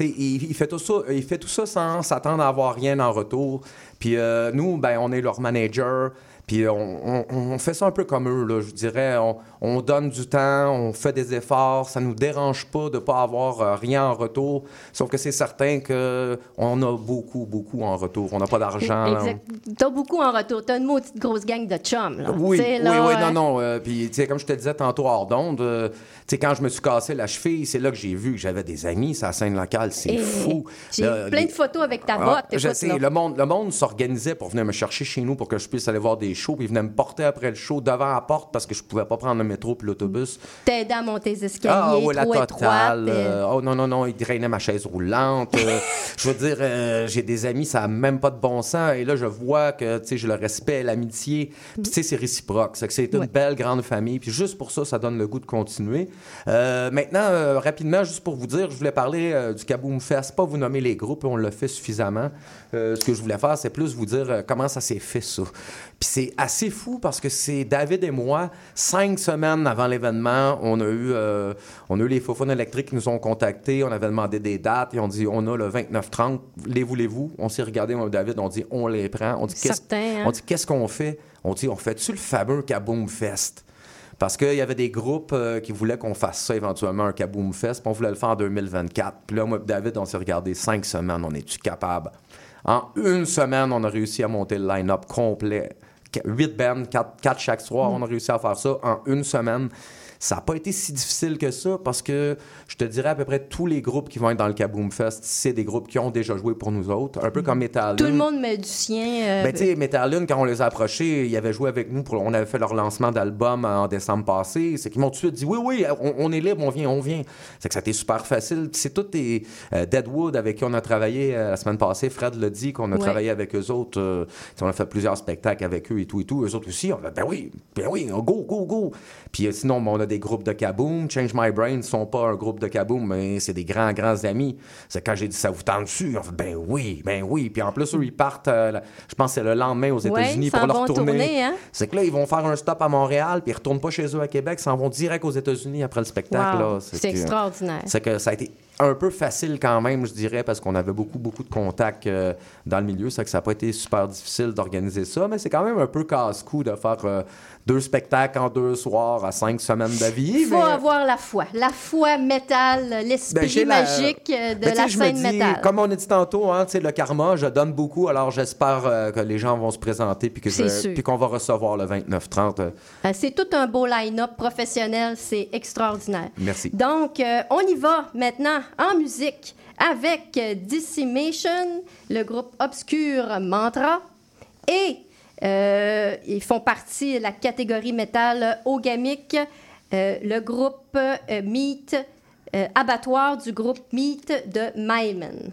il, il fait tout ça, il fait tout ça sans s'attendre à avoir rien en retour. Puis nous, ben, on est leur manager. Puis on, fait ça un peu comme eux, je dirais. On donne du temps, on fait des efforts. Ça nous dérange pas de pas avoir euh, rien en retour. Sauf que c'est certain qu'on a beaucoup, beaucoup en retour. On n'a pas d'argent. Exact. T'as beaucoup en retour. T'as une maudite grosse gang de chums. Là. Oui, oui, là, oui, euh, non, non. euh, Puis, tu sais, comme je te disais tantôt hors d'onde, euh, tu sais, quand je me suis cassé la cheville, c'est là que j'ai vu que j'avais des amis, sa scène locale, c'est et fou. J'ai Là, plein les- de photos avec ta Ah, botte. je écoute, sais, là. le monde, le monde s'organisait pour venir me chercher chez nous pour que je puisse aller voir des shows, puis ils venaient me porter après le show devant la porte parce que je pouvais pas prendre métro puis l'autobus. T'aider à monter les escaliers, Ah, ouais, la totale. euh, oh non, non, non, il drainait ma chaise roulante. euh, je veux dire, euh, j'ai des amis, ça n'a même pas de bon sens. Et là, je vois que, tu sais, j'ai le respect, l'amitié. Puis, tu sais, c'est réciproque. C'est que c'est une belle, grande famille. Puis juste pour ça, ça donne le goût de continuer. Maintenant, rapidement, juste pour vous dire, je voulais parler du Kaboom Fest. Pas vous nommer les groupes, on l'a fait suffisamment. Ce que je voulais faire, c'est plus vous dire comment ça s'est fait, ça. Puis c'est assez fou parce que c'est David et moi, cinq semaines avant l'événement, on a eu, euh, on a eu les Fofone électriques qui nous ont contactés, on avait demandé des dates et on dit on a le 29-30, les voulez-vous? On s'est regardé, moi David, on dit on les prend. On dit qu'est-ce Certain, hein? on dit, qu'est-ce qu'on fait? On dit on fait-tu le fameux Kaboom Fest? Parce qu'il y avait des groupes euh, qui voulaient qu'on fasse ça éventuellement, un Kaboom Fest, puis on voulait le faire en 2024. Puis là, moi et David, on s'est regardé cinq semaines, on est-tu capable? En une semaine, on a réussi à monter le line-up complet. Qu- Huit bands, quatre, quatre chaque soir, on a réussi à faire ça en une semaine. Ça n'a pas été si difficile que ça parce que je te dirais à peu près tous les groupes qui vont être dans le Kaboom Fest, c'est des groupes qui ont déjà joué pour nous autres, un peu comme Metal. Tout le monde met du sien. euh, Ben, tu sais, Metallica, quand on les a approchés, ils avaient joué avec nous. Pour, on avait fait leur lancement d'album en décembre passé. C'est qu'ils m'ont tout de suite dit Oui, oui, on, on est libre, on vient, on vient. C'est que ça a été super facile. C'est tous des euh, Deadwood avec qui on a travaillé euh, la semaine passée. Fred l'a dit qu'on a Ouais. travaillé avec eux autres. euh, on a fait plusieurs spectacles avec eux et tout et tout. Eux autres aussi, on a dit Ben oui, ben oui, go, go, go. Puis euh, sinon, ben, on a des groupes de Kaboom. Change My Brain ne sont pas un groupe de Kaboom, mais c'est des grands, grands amis. C'est quand j'ai dit Ça vous tente dessus On fait Ben oui, ben oui. Puis en plus, eux, ils partent, euh, je pense, que c'est le lendemain aux États-Unis pour leur tournée. tourner, hein? C'est que là, ils vont faire un stop à Montréal, puis ils retournent pas chez eux à Québec, ils s'en vont direct aux États-Unis après le spectacle. Wow, c'est extraordinaire. C'est que ça a été un peu facile quand même, je dirais, parce qu'on avait beaucoup, beaucoup de contacts euh, dans le milieu. C'est que ça n'a pas été super difficile d'organiser ça, mais c'est quand même un peu casse-cou de faire euh, deux spectacles en deux soirs à cinq semaines d'avis. Il faut mais- avoir la foi. La foi métal, l'esprit Ben, la- magique euh, de Ben, la scène métal. Comme on a dit tantôt, hein, le karma, je donne beaucoup, alors j'espère euh, que les gens vont se présenter puis qu'on va recevoir le 29-30. euh, Euh, C'est tout un beau line-up professionnel. C'est extraordinaire. merci. Donc, on y va maintenant en musique avec Decimation, le groupe Obscur Mantra. Et euh, ils font partie de la catégorie métal ogamique, euh, le groupe euh, Meat, abattoir du groupe Meat de Maïmen.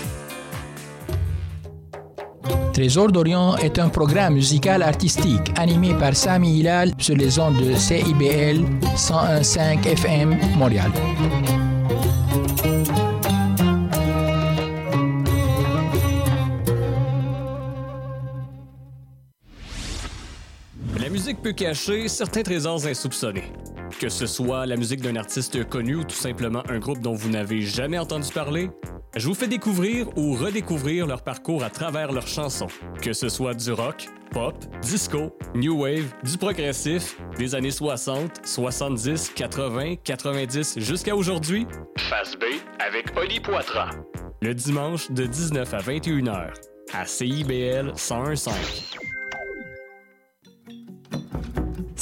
Trésor d'Orient est un programme musical artistique animé par Sami Hilal sur les ondes de CIBL 101.5 FM Montréal. La musique peut cacher certains trésors insoupçonnés. Que ce soit la musique d'un artiste connu ou tout simplement un groupe dont vous n'avez jamais entendu parler, je vous fais découvrir ou redécouvrir leur parcours à travers leurs chansons. Que ce soit du rock, pop, disco, new wave, du progressif, des années 60, 70, 80, 90 jusqu'à aujourd'hui. Face B avec Oli Poitras. Le dimanche de 19 à 21 h à CIBL 1015.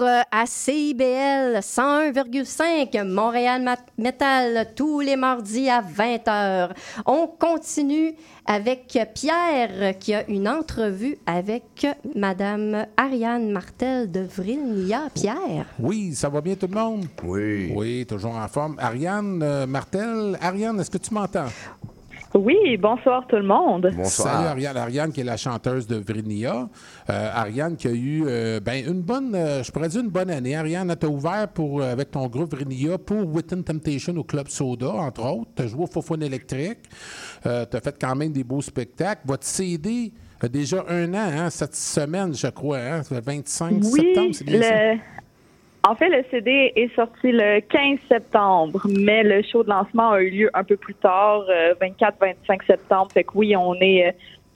Euh, à CIBL 101,5 Montréal Metal tous les mardis à 20h. On continue avec Pierre qui a une entrevue avec Madame Ariane Martel de Vrilnia. Pierre? Oui, ça va bien tout le monde? Oui. Oui, toujours en forme. Ariane euh, Martel. Ariane, est-ce que tu m'entends? Oui, bonsoir tout le monde. Salut Ariane. Ariane qui est la chanteuse de Vrinia. Euh, Ariane qui a eu euh, ben, une bonne, euh, je pourrais dire une bonne année. Ariane, tu as ouvert pour, euh, avec ton groupe Vrinia pour Within Temptation au Club Soda, entre autres. Tu as joué au Fofone électrique. tu as fait quand même des beaux spectacles. Votre CD a déjà un an, hein, cette semaine, je crois, hein, le 25 Oui, septembre, c'est bien ça? En fait, le CD est sorti le 15 septembre, mais le show de lancement a eu lieu un peu plus tard, euh, 24-25 septembre. Fait que oui, on est euh,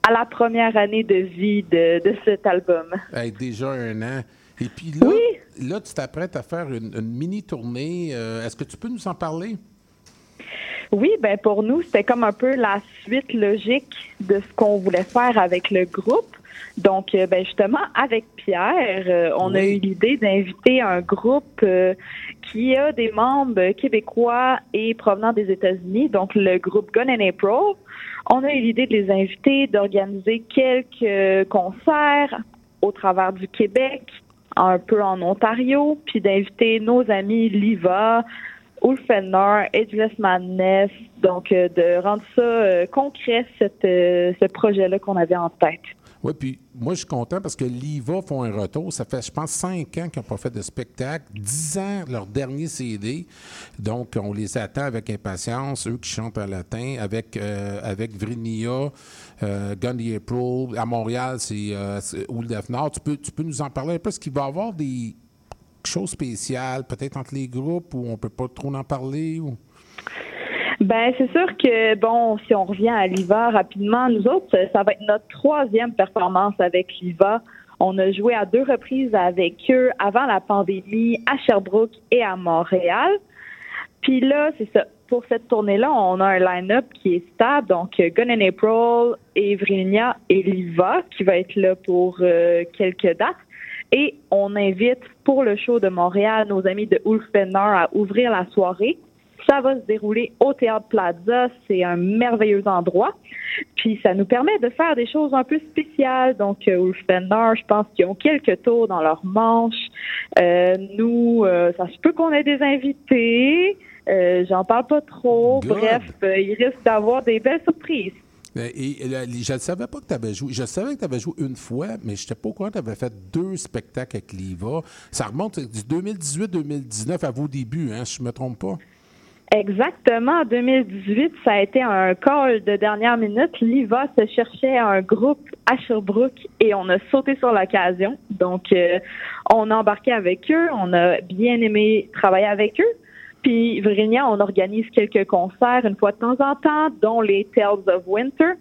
à la première année de vie de, de cet album. Hey, déjà un an. Et puis là, là tu t'apprêtes à faire une, une mini-tournée. Euh, Est-ce que tu peux nous en parler? Oui, ben pour nous, c'était comme un peu la suite logique de ce qu'on voulait faire avec le groupe. Donc, euh, ben justement, avec Pierre, euh, on a eu l'idée d'inviter un groupe euh, qui a des membres québécois et provenant des États-Unis, donc le groupe Gun and April. On a eu l'idée de les inviter, d'organiser quelques concerts au travers du Québec, un peu en Ontario, puis d'inviter nos amis Liva, Ulfenor, Edgeless Madness, donc de rendre ça concret, cette, ce projet-là qu'on avait en tête. Oui, puis moi, je suis content parce que l'IVA font un retour. Ça fait, je pense, cinq ans qu'ils n'ont pas fait de spectacle. Dix ans, leur dernier CD. Donc, on les attend avec impatience, eux qui chantent en latin, avec, euh, avec Vrinia, euh, Gun the April. À Montréal, c'est euh, Nord. Tu peux, tu peux nous en parler un peu? Est-ce qu'il va y avoir des choses spéciales, peut-être entre les groupes, où on peut pas trop en parler? Ou... Ben, c'est sûr que, bon, si on revient à l'IVA rapidement, nous autres, ça- va être notre troisième performance avec l'IVA. On a joué à deux reprises avec eux avant la pandémie à Sherbrooke et à Montréal. Puis là, c'est ça. Pour cette tournée-là, on a un line-up qui est stable. Donc, Gun and April, et Vrinia et Liva qui va être là pour euh, quelques dates. Et on invite pour le show de Montréal nos amis de Ulf Benner à ouvrir la soirée. Ça va se dérouler au Théâtre Plaza. C'est un merveilleux endroit. Puis ça nous permet de faire des choses un peu spéciales. Donc, euh, Ulf Benner, je pense qu'ils ont quelques tours dans leur manche. Euh, nous, euh, ça se peut qu'on ait des invités. Euh, J'en parle pas trop. Good. Bref, euh, il risque d'avoir des belles surprises. Et, et là, je ne savais pas que tu avais joué. Je savais que tu avais joué une fois, mais je n'étais pas au courant que tu avais fait deux spectacles avec l'IVA. Ça remonte du 2018-2019 à vos débuts, hein, si je ne me trompe pas. Exactement. En 2018, ça a été un call de dernière minute. L'IVA se cherchait un groupe à Sherbrooke et on a sauté sur l'occasion. Donc, euh, on a embarqué avec eux. On a bien aimé travailler avec eux. Puis, Vrinia, on organise quelques concerts une fois de temps en temps, dont les Tales of Winter.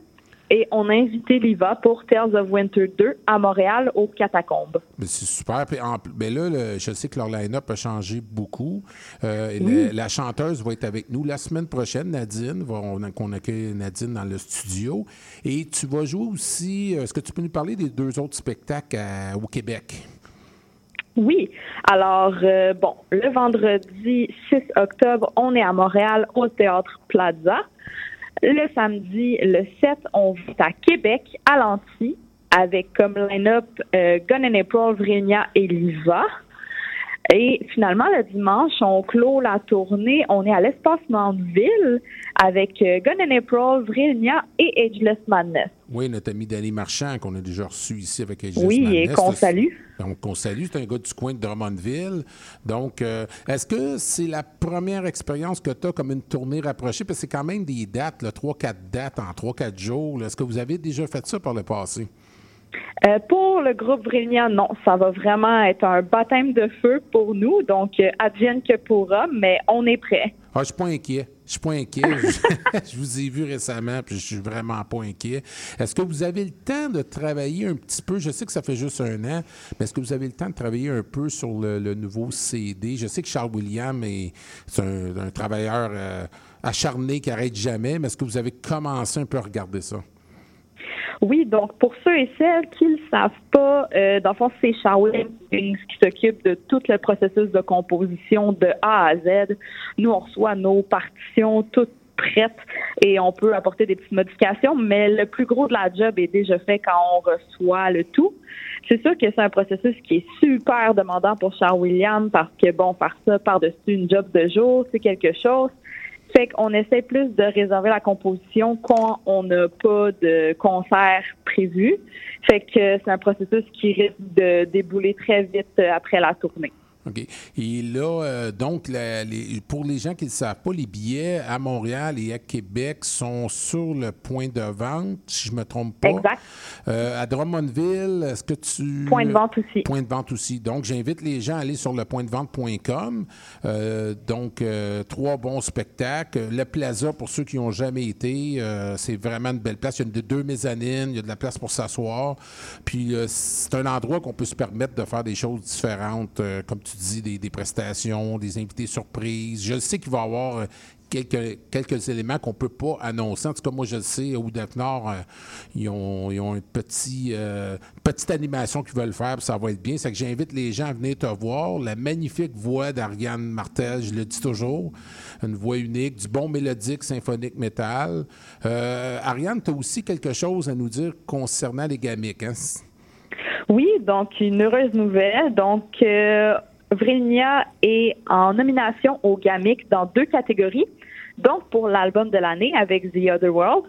Et on a invité l'IVA pour Tales of Winter 2 à Montréal, aux Catacombes. Mais c'est super. Puis en pl- ben là, le- je sais que leur line-up a changé beaucoup. Euh, Oui. la, la chanteuse va être avec nous la semaine prochaine, Nadine. Va- on, accueille Nadine dans le studio. Et tu vas jouer aussi. euh, Est-ce que tu peux nous parler des deux autres spectacles à- au Québec? Oui. Alors, euh, bon, le vendredi 6 octobre, on est à Montréal au Théâtre Plaza. Le samedi, le 7, on est à Québec, à l'Anti, avec comme line-up euh, Gun and April, Vrenia et Liva. Et finalement, le dimanche, on clôt la tournée. On est à l'espace Mandeville avec euh, Gun and April, Vrenia et Ageless Madness. Oui, notre ami Danny Marchand, qu'on a déjà reçu ici avec Aegis Oui, et qu'on salue. Donc, qu'on salue. C'est un gars du coin de Drummondville. Donc, euh, est-ce que c'est la première expérience que tu as comme une tournée rapprochée? Parce que c'est quand même des dates, là, 3-4 dates en 3-4 jours. Est-ce que vous avez déjà fait ça par le passé? Euh, pour le groupe Vrenia, non, ça va vraiment être un baptême de feu pour nous, donc euh, advienne que pourra, mais on est prêt. Ah, je suis pas inquiet. Je suis pas inquiet. je vous ai vu récemment, puis je suis vraiment pas inquiet. Est-ce que vous avez le temps de travailler un petit peu? Je sais que ça fait juste un an, mais est-ce que vous avez le temps de travailler un peu sur le, le nouveau CD? Je sais que Charles William est, un travailleur euh, acharné qui arrête jamais, mais est-ce que vous avez commencé un peu à regarder ça? Oui, donc pour ceux et celles qui ne le savent pas, euh, dans le fond, c'est Charles Hastings qui s'occupe de tout le processus de composition de A à Z. Nous, on reçoit nos partitions toutes prêtes et on peut apporter des petites modifications, mais le plus gros de la job est déjà fait quand on reçoit le tout. C'est sûr que c'est un processus qui est super demandant pour Charles William parce que, bon, faire ça par-dessus une job de jour, c'est quelque chose. Fait qu'on essaie plus de réserver la composition quand on n'a pas de concert prévu. Fait que c'est un processus qui risque de débouler très vite après la tournée. OK? Et là, euh, donc, la- les- pour les gens qui ne le savent pas, les billets à Montréal et à Québec sont sur le point de vente, si je ne me trompe pas. Exact. Euh, à Drummondville, est-ce que tu... Point de vente aussi. Point de vente aussi. Donc, j'invite les gens à aller sur le pointdevente.com. Euh, donc, euh, trois bons spectacles. Le Plaza, pour ceux qui n'ont jamais été, c'est vraiment une belle place. Il y a de- deux mezzanines, il y a de la place pour s'asseoir. Puis, c'est un endroit qu'on peut se permettre de faire des choses différentes, comme tu dis, des, prestations, des invités surprises. Je sais qu'il va y avoir euh, quelques, quelques éléments qu'on ne peut pas annoncer. En tout cas, moi, je le sais, au Nord, euh, ils, ont, ils ont une euh, petite animation qu'ils veulent faire, puis ça va être bien. C'est que j'invite les gens à venir te voir. La magnifique voix d'Ariane Martel, je le dis toujours, une voix unique, du bon mélodique symphonique métal. Ariane, tu as aussi quelque chose à nous dire concernant les gamiques. Hein? Oui, donc une heureuse nouvelle. Donc, Vrenia est en nomination au GAMIC dans deux catégories. Donc, pour l'album de l'année avec The Other World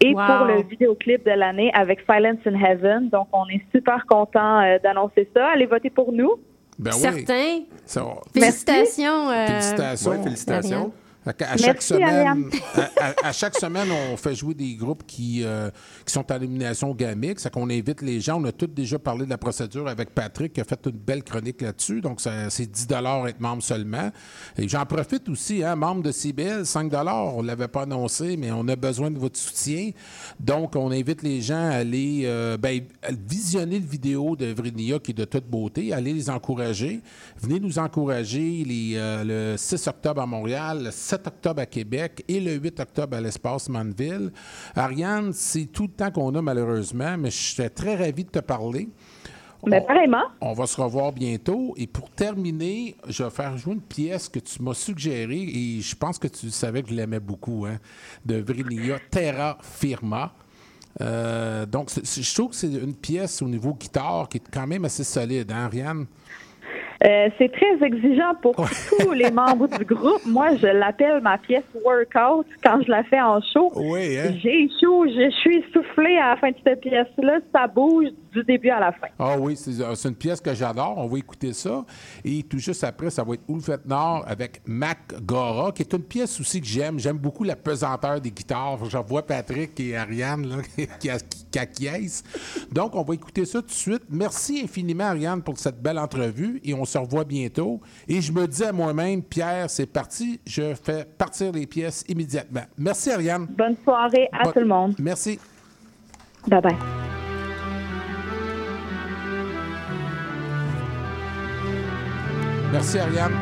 et Wow. pour le vidéoclip de l'année avec Silence in Heaven. Donc, on est super content euh, d'annoncer ça. Allez voter pour nous. Ben oui. Certain. Ça va. Félicitations. euh, Félicitations. Ouais, félicitations. À, à chaque semaine, à, à- à chaque semaine, on fait jouer des groupes qui, euh, qui sont en élimination gamique. C'est qu'on invite les gens. On a tous déjà parlé de la procédure avec Patrick, qui a fait une belle chronique là-dessus. Donc, c'est 10 être membre seulement. Et j'en profite aussi, hein, membre de CBL, 5 On ne l'avait pas annoncé, mais on a besoin de votre soutien. Donc, on invite les gens à aller euh, ben, à visionner le vidéo de Vrinia, qui est de toute beauté. Allez les encourager. Venez nous encourager les, euh, le 6 octobre à Montréal, le 7 octobre à Québec et le 8 octobre à l'Espace Manville. Ariane, c'est tout le temps qu'on a malheureusement, mais je serais très ravi de te parler. Ben, pareillement. On va se revoir bientôt. Et pour terminer, je vais faire jouer une pièce que tu m'as suggérée et je pense que tu savais que je l'aimais beaucoup, hein, de Vrilia Terra Firma. Euh, donc, je trouve que c'est une pièce au niveau guitare qui est quand même assez solide, hein, Ariane? Euh, c'est très exigeant pour tous les membres du groupe. Moi, je l'appelle ma pièce workout quand je la fais en show. Oui, hein? J'ai chaud, je suis soufflée à la fin de cette pièce-là. Ça bouge du début à la fin. Ah oui, c'est c'est une pièce que j'adore. On va écouter ça. Et tout juste après, ça va être Ulfet Nord avec Mac Gora, qui est une pièce aussi que j'aime. J'aime beaucoup la pesanteur des guitares. Je vois Patrick et Ariane là, qui, a- qui acquiescent. Donc, on va écouter ça tout de suite. Merci infiniment, Ariane, pour cette belle entrevue. Et on se revoit bientôt. Et je me dis à moi-même, Pierre, c'est parti. Je fais partir les pièces immédiatement. Merci, Ariane. Bonne soirée à Bon- tout le monde. Merci. Bye bye. Merci, Ariane.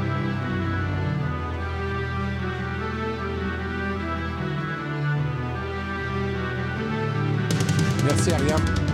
Merci, Ariane.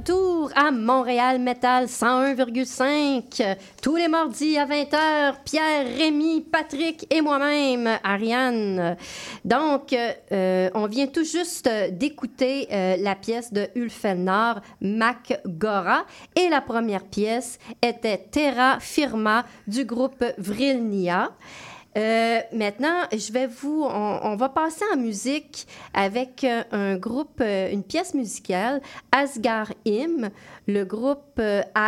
Retour à Montréal Metal 101,5. Tous les mardis à 20h, Pierre, Rémi, Patrick et moi-même, Ariane. Donc, euh, on vient tout juste d'écouter euh, la pièce de Ulfenor, Mac Gora. Et la première pièce était Terra Firma du groupe Vrilnia. Euh, maintenant, je vais vous, on, va passer en musique avec euh, un groupe, euh, une pièce musicale, Asgard Hymn, le groupe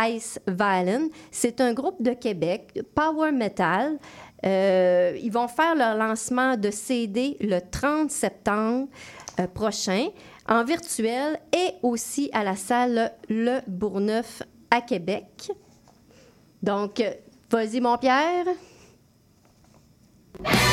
Ice Violin. C'est un groupe de Québec, power metal. Ils vont faire leur lancement de CD le 30 septembre prochain en virtuel et aussi à la salle Le Bourgneuf à Québec. Donc, vas-y, mon Pierre. Bye.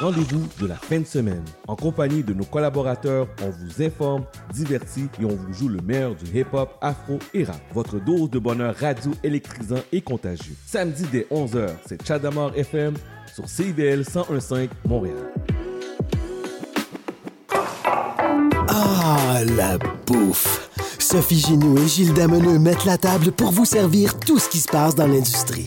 Rendez-vous de la fin de semaine. En compagnie de nos collaborateurs, on vous informe, divertit et on vous joue le meilleur du hip-hop, afro et rap. Votre dose de bonheur radio électrisant et contagieux. Samedi dès 11h, c'est Chadamar FM sur CIBL 1015 Montréal. Ah, la bouffe! Sophie Ginou et Gilles Dameneux mettent la table pour vous servir tout ce qui se passe dans l'industrie.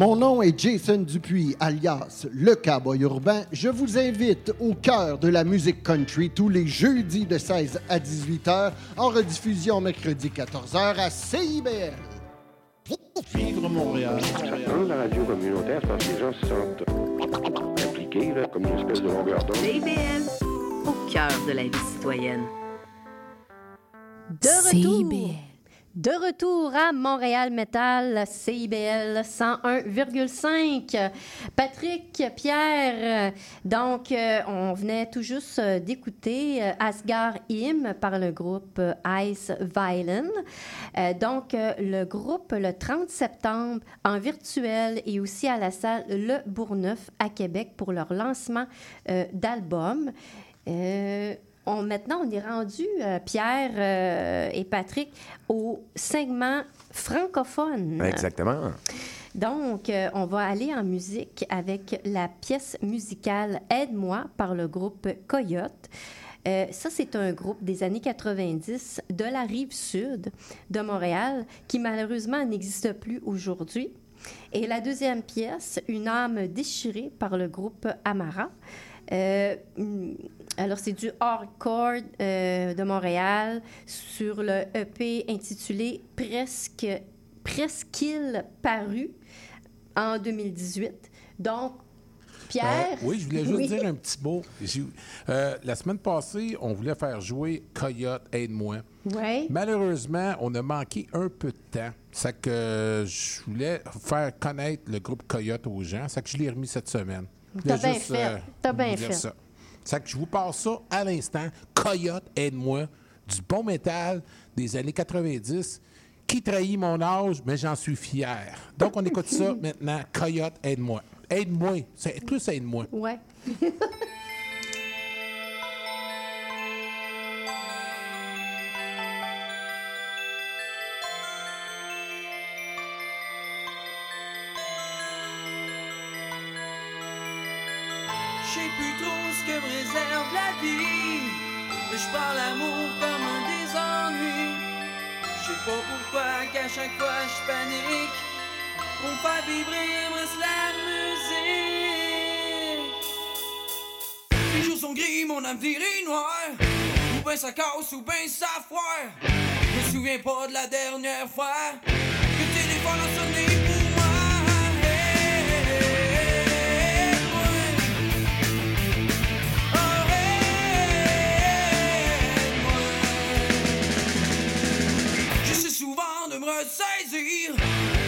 Mon nom est Jason Dupuis, alias Le Cowboy Urbain. Je vous invite au cœur de la musique country tous les jeudis de 16 à 18 h, en rediffusion mercredi 14 h à CIBL. Vivre Montréal. Dans la radio communautaire, parce que les gens se sentent impliqués, là, comme une espèce de longueur d'onde. CIBL, au cœur de la vie citoyenne. De retour. De retour à Montréal Metal, CIBL 101,5. Patrick, Pierre, donc euh, on venait tout juste euh, d'écouter euh, Asgard Hymn par le groupe Ice Violin. Donc le groupe le 30 septembre en virtuel et aussi à la salle Le Bourgneuf à Québec pour leur lancement d'album. On, maintenant, on est rendu, euh, Pierre euh, et Patrick, au segment francophone. Exactement. Donc, euh, on va aller en musique avec la pièce musicale Aide-moi par le groupe Coyote. Euh, ça, c'est un groupe des années 90 de la rive sud de Montréal qui malheureusement n'existe plus aujourd'hui. Et la deuxième pièce, Une âme déchirée par le groupe Amara. Euh, alors, c'est du hardcore euh, de Montréal sur le EP intitulé Presque, Presqu'il paru en 2018. Donc, Pierre? Euh, oui, je voulais juste Oui. dire un petit mot. Euh, la semaine passée, on voulait faire jouer Coyote, aide-moi. Ouais. Malheureusement, on a manqué un peu de temps. C'est que je voulais faire connaître le groupe Coyote aux gens. C'est que je l'ai remis cette semaine. T'as bien fait. T'as bien fait. ça. C'est que je vous passe ça à l'instant. Coyote, aide-moi. Du bon métal des années 90 qui trahit mon âge, mais j'en suis fier. Donc, on écoute ça maintenant. Coyote, aide-moi. Aide-moi. C'est plus aide-moi. Ouais. réserve la vie. Je parle l'amour comme un désennui. Je sais pas pourquoi qu'à chaque fois je panique. Pour faire vibrer, moi la musique. Les jours sont gris, mon avenir est noir. Ou ben ça casse, ou ben ça foire. Je me souviens pas de la dernière fois que le téléphone a sonné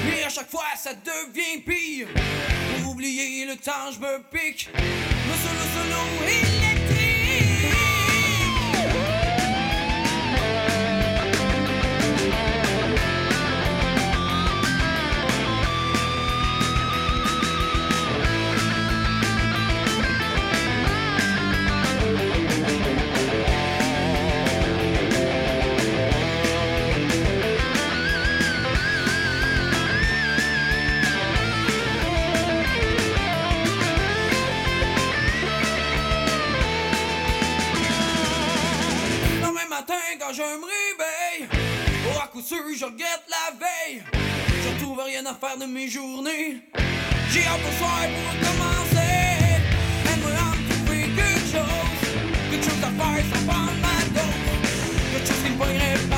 mais à chaque fois ça devient pire. Pour oublier le temps, je me pique. Le solo solo électrique. quand je me réveille. Oh, à coup sûr, je regrette la veille. Je trouve rien à faire de mes journées. J'ai hâte au soir pour recommencer. Aide-moi à me trouver quelque chose. Quelque chose à faire, ça prend ma dose. Quelque chose qui me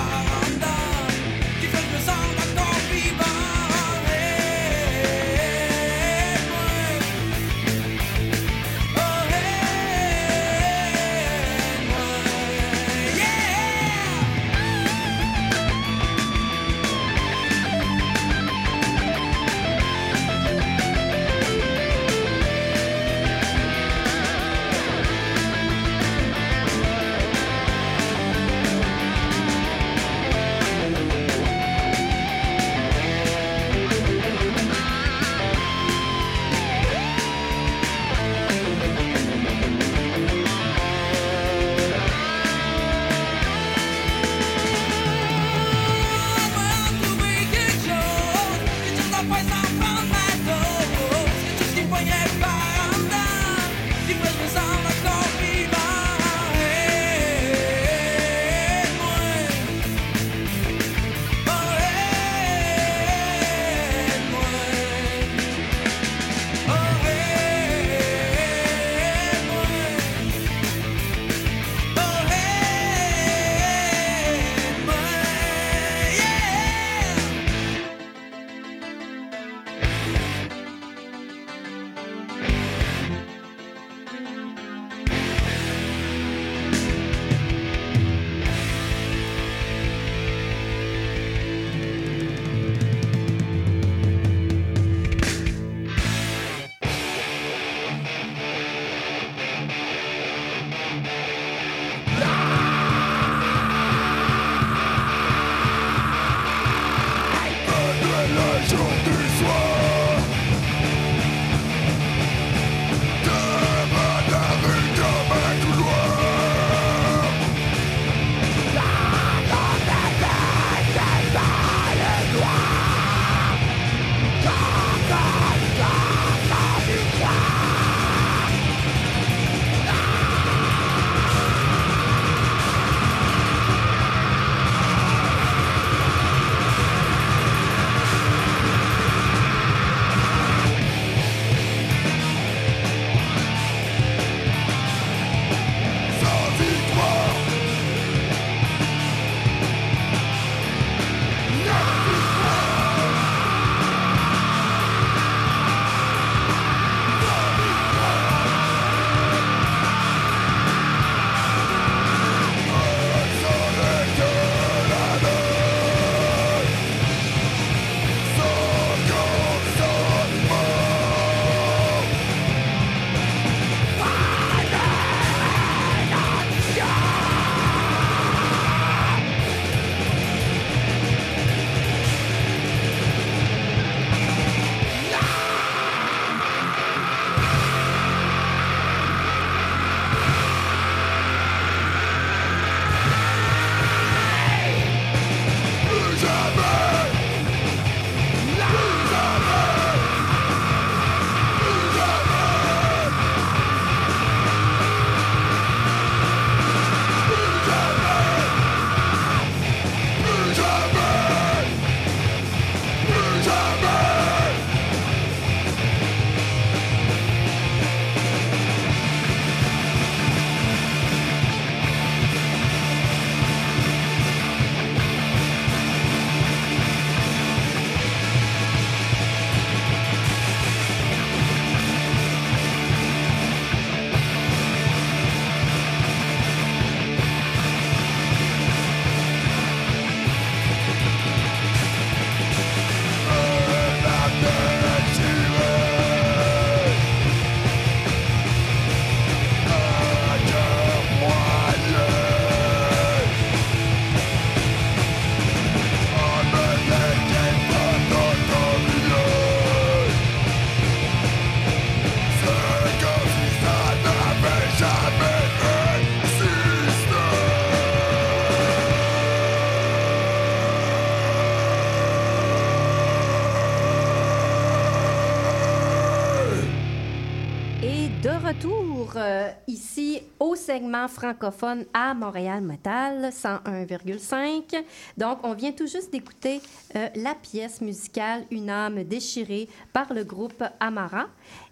retour euh, ici au segment francophone à Montréal Metal 101,5. Donc, on vient tout juste d'écouter euh, la pièce musicale Une âme déchirée par le groupe Amara.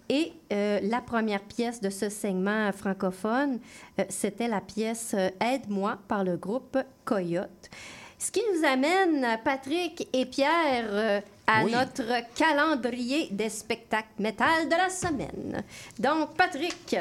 Et euh, la première pièce de ce segment francophone, c'était la pièce Aide-moi par le groupe Coyote. Ce qui nous amène, Patrick et Pierre, à Oui. notre calendrier des spectacles métal de la semaine. Donc, Patrick,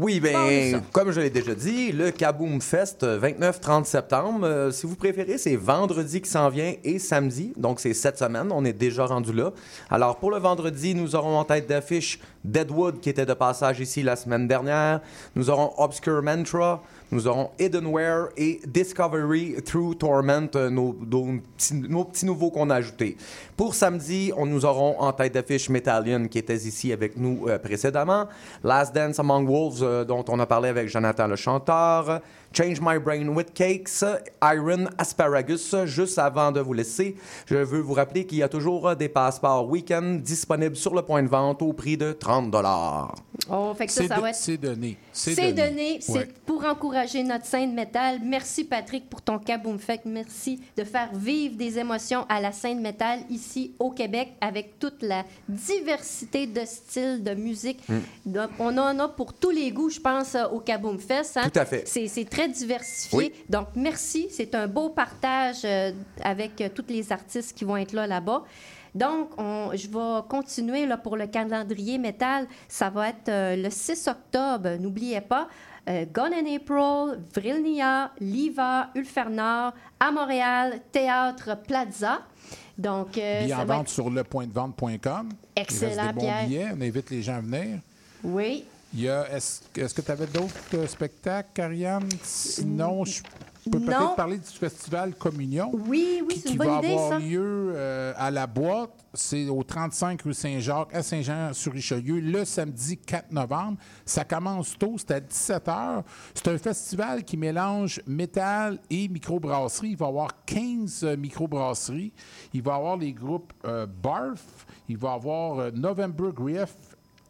Oui, bien, comme je l'ai déjà dit, le Kaboom Fest, euh, 29-30 septembre. euh, si vous préférez, c'est vendredi qui s'en vient et samedi. Donc, c'est cette semaine. On est déjà rendu là. Alors, pour le vendredi, nous aurons en tête d'affiche Deadwood, qui était de passage ici la semaine dernière. Nous aurons Obscure Mantra. Nous aurons Hiddenware et Discovery Through Torment, euh, nos, nos petits, nos petits nouveaux qu'on a ajoutés. Pour samedi, on, nous aurons en tête d'affiche Metallion, qui était ici avec nous euh, précédemment. Last Dance Among Wolves, euh, dont on a parlé avec Jonathan le chanteur. Change My Brain with Cakes, Iron Asparagus. Juste avant de vous laisser, je veux vous rappeler qu'il y a toujours des passeports week-end disponibles sur le point de vente au prix de 30 oh, fait que ça, C'est ça va être c'est donné. C'est donné, c'est Ouais. pour encourager notre scène métal. Merci Patrick pour ton Kaboom. Merci de faire vivre des émotions à la scène métal ici au Québec avec toute la diversité de styles de musique. Mm. Donc, on en a pour tous les goûts, je pense, euh, au Kaboom Fest. hein. Tout à fait. C'est très diversifié. Oui. Donc, merci. C'est un beau partage euh, avec euh, tous les artistes qui vont être là là-bas. Donc, on- je vais continuer là, pour le calendrier métal. Ça va être euh, le 6 octobre. N'oubliez pas. euh, Gone in April, Vrilnia, Liva, Ulfernor, à Montréal, Théâtre Plaza. Donc, euh, ça en va vente être- sur lepointdevente.com. Il Excellent, reste des bons Pierre. billets. On invite les gens à venir. Oui. Il est-ce que tu avais d'autres euh, spectacles, Ariane? Sinon, je peux Non. peut-être parler du festival Communion. Oui, oui, qui, c'est qui une bonne va idée, avoir ça. lieu euh, à la boîte. C'est au 35 rue Saint-Jacques, à Saint-Jean-sur-Richelieu, le samedi 4 novembre. Ça commence tôt, c'est à 17 h. C'est un festival qui mélange métal et microbrasserie. Il va y avoir 15 euh, microbrasseries. Il va y avoir les groupes euh, Barf. Il va y avoir euh, November Grief,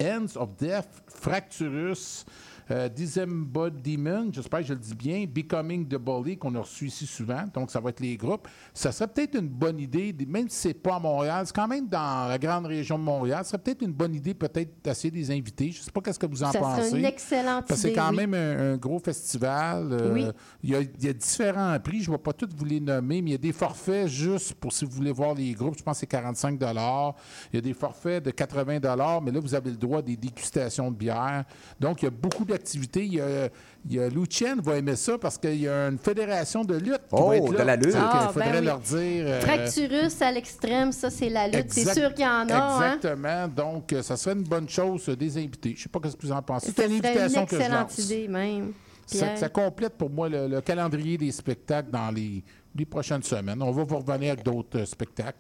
Ends of Death, Fracturus, euh, Demon, j'espère que je le dis bien, Becoming the Bully, qu'on a reçu ici souvent. Donc, ça va être les groupes. Ça serait peut-être une bonne idée, de- même si c'est pas à Montréal, c'est quand même dans la grande région de Montréal, ce serait peut-être une bonne idée, peut-être, d'essayer de les inviter. Je ne sais pas qu'est-ce que vous en Ça pensez. une excellente Parce que c'est idée, quand oui. même un, un gros festival. euh, Oui. il, y a, il y a différents prix. Je ne vais pas tous vous les nommer, mais il y a des forfaits juste pour si vous voulez voir les groupes. Je pense que c'est 45 Il y a des forfaits de 80 mais là, vous avez le droit à des dégustations de bière. Donc, il y a beaucoup d'activités. Il y a, il y a Lucien va aimer ça parce qu'il y a une fédération de lutte qui Oh, va être là. de la lutte. Donc, Ah, il faudrait ben oui. leur dire... euh, Fracturus à l'extrême, ça, c'est la lutte. C'est sûr qu'il y en a. hein? Exactement. Donc, euh, ça serait une bonne chose euh, des invités. Je ne sais pas ce que vous en pensez. C'est une invitation que je excellente lance. idée, même. Ça, complète pour moi le, le calendrier des spectacles dans les, les prochaines semaines. On va vous revenir avec d'autres euh, spectacles.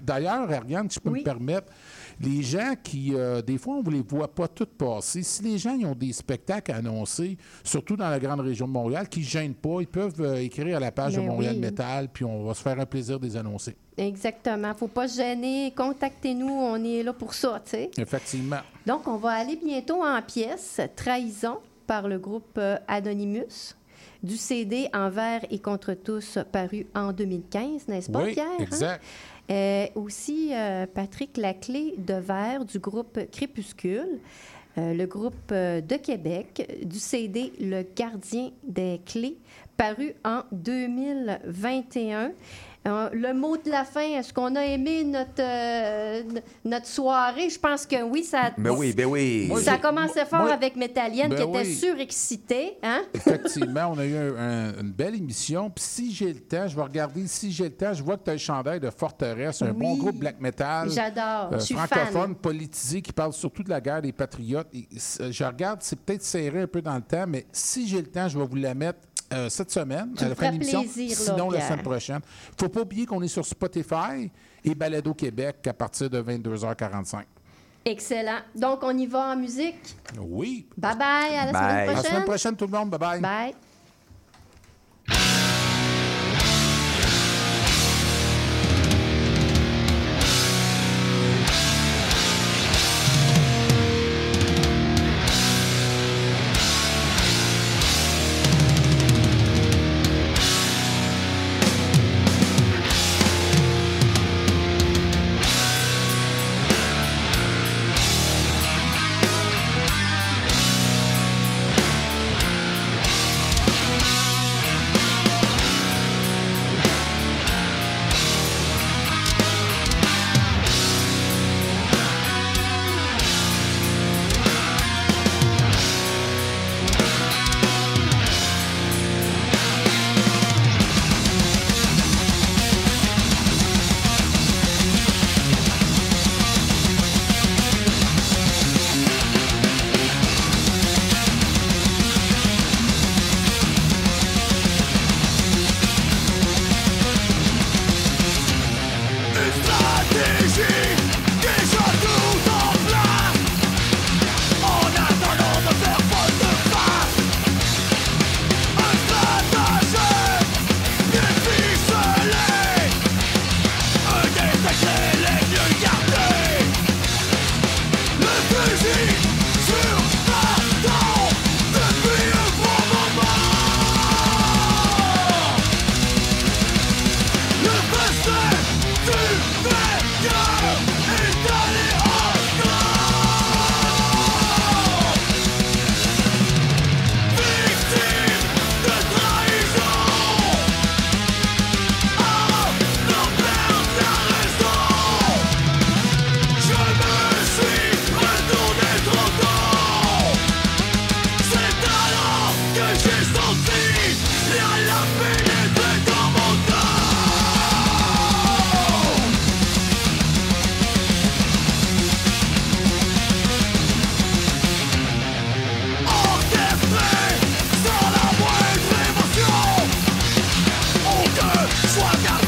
D'ailleurs, Ariane, si je peux me permettre, les gens qui, euh, des fois, on ne les voit pas toutes passer. Si les gens ils ont des spectacles à annoncer, surtout dans la grande région de Montréal, qui ne gênent pas, ils peuvent euh, écrire à la page Ben de Montréal oui. Metal, puis on va se faire un plaisir de les annoncer. Exactement. Faut pas se gêner. Contactez-nous. On est là pour ça, tu sais. Effectivement. Donc, on va aller bientôt en pièces. Trahison par le groupe euh, Anonymous. Du CD Envers et contre tous paru en 2015, n'est-ce pas, Oui, Pierre? hein? exact. Euh, aussi, euh, Patrick Laclé de Verre du groupe Crépuscule. Euh, le groupe de Québec, du CD Le Gardien des Clés, paru en 2021. Euh, le mot de la fin, est-ce qu'on a aimé notre, euh, notre soirée? Je pense que oui, ça, Ben oui, ben oui. ça commençait fort moi- avec Métallienne Ben qui était oui. surexcité. Hein? Effectivement, on a eu un- un- une belle émission. Puis si j'ai le temps, je vais regarder. Si j'ai le temps, je vois que tu as le chandail de Forteresse, un bon groupe black metal. J'adore. euh, francophone, fan. politisé, qui parle surtout de la guerre des patriotes. Et, je regarde, c'est peut-être serré un peu dans le temps, mais si j'ai le temps, je vais vous la mettre euh, cette semaine, Tu à la fin de l'émission. là, Sinon, la semaine prochaine. faut pas oublier qu'on est sur Spotify et Balado Québec à partir de 22h45. Excellent. Donc, on y va en musique? Oui. Bye bye. À la À semaine la prochaine. semaine prochaine, tout le monde. Bye-bye. Bye. walk out.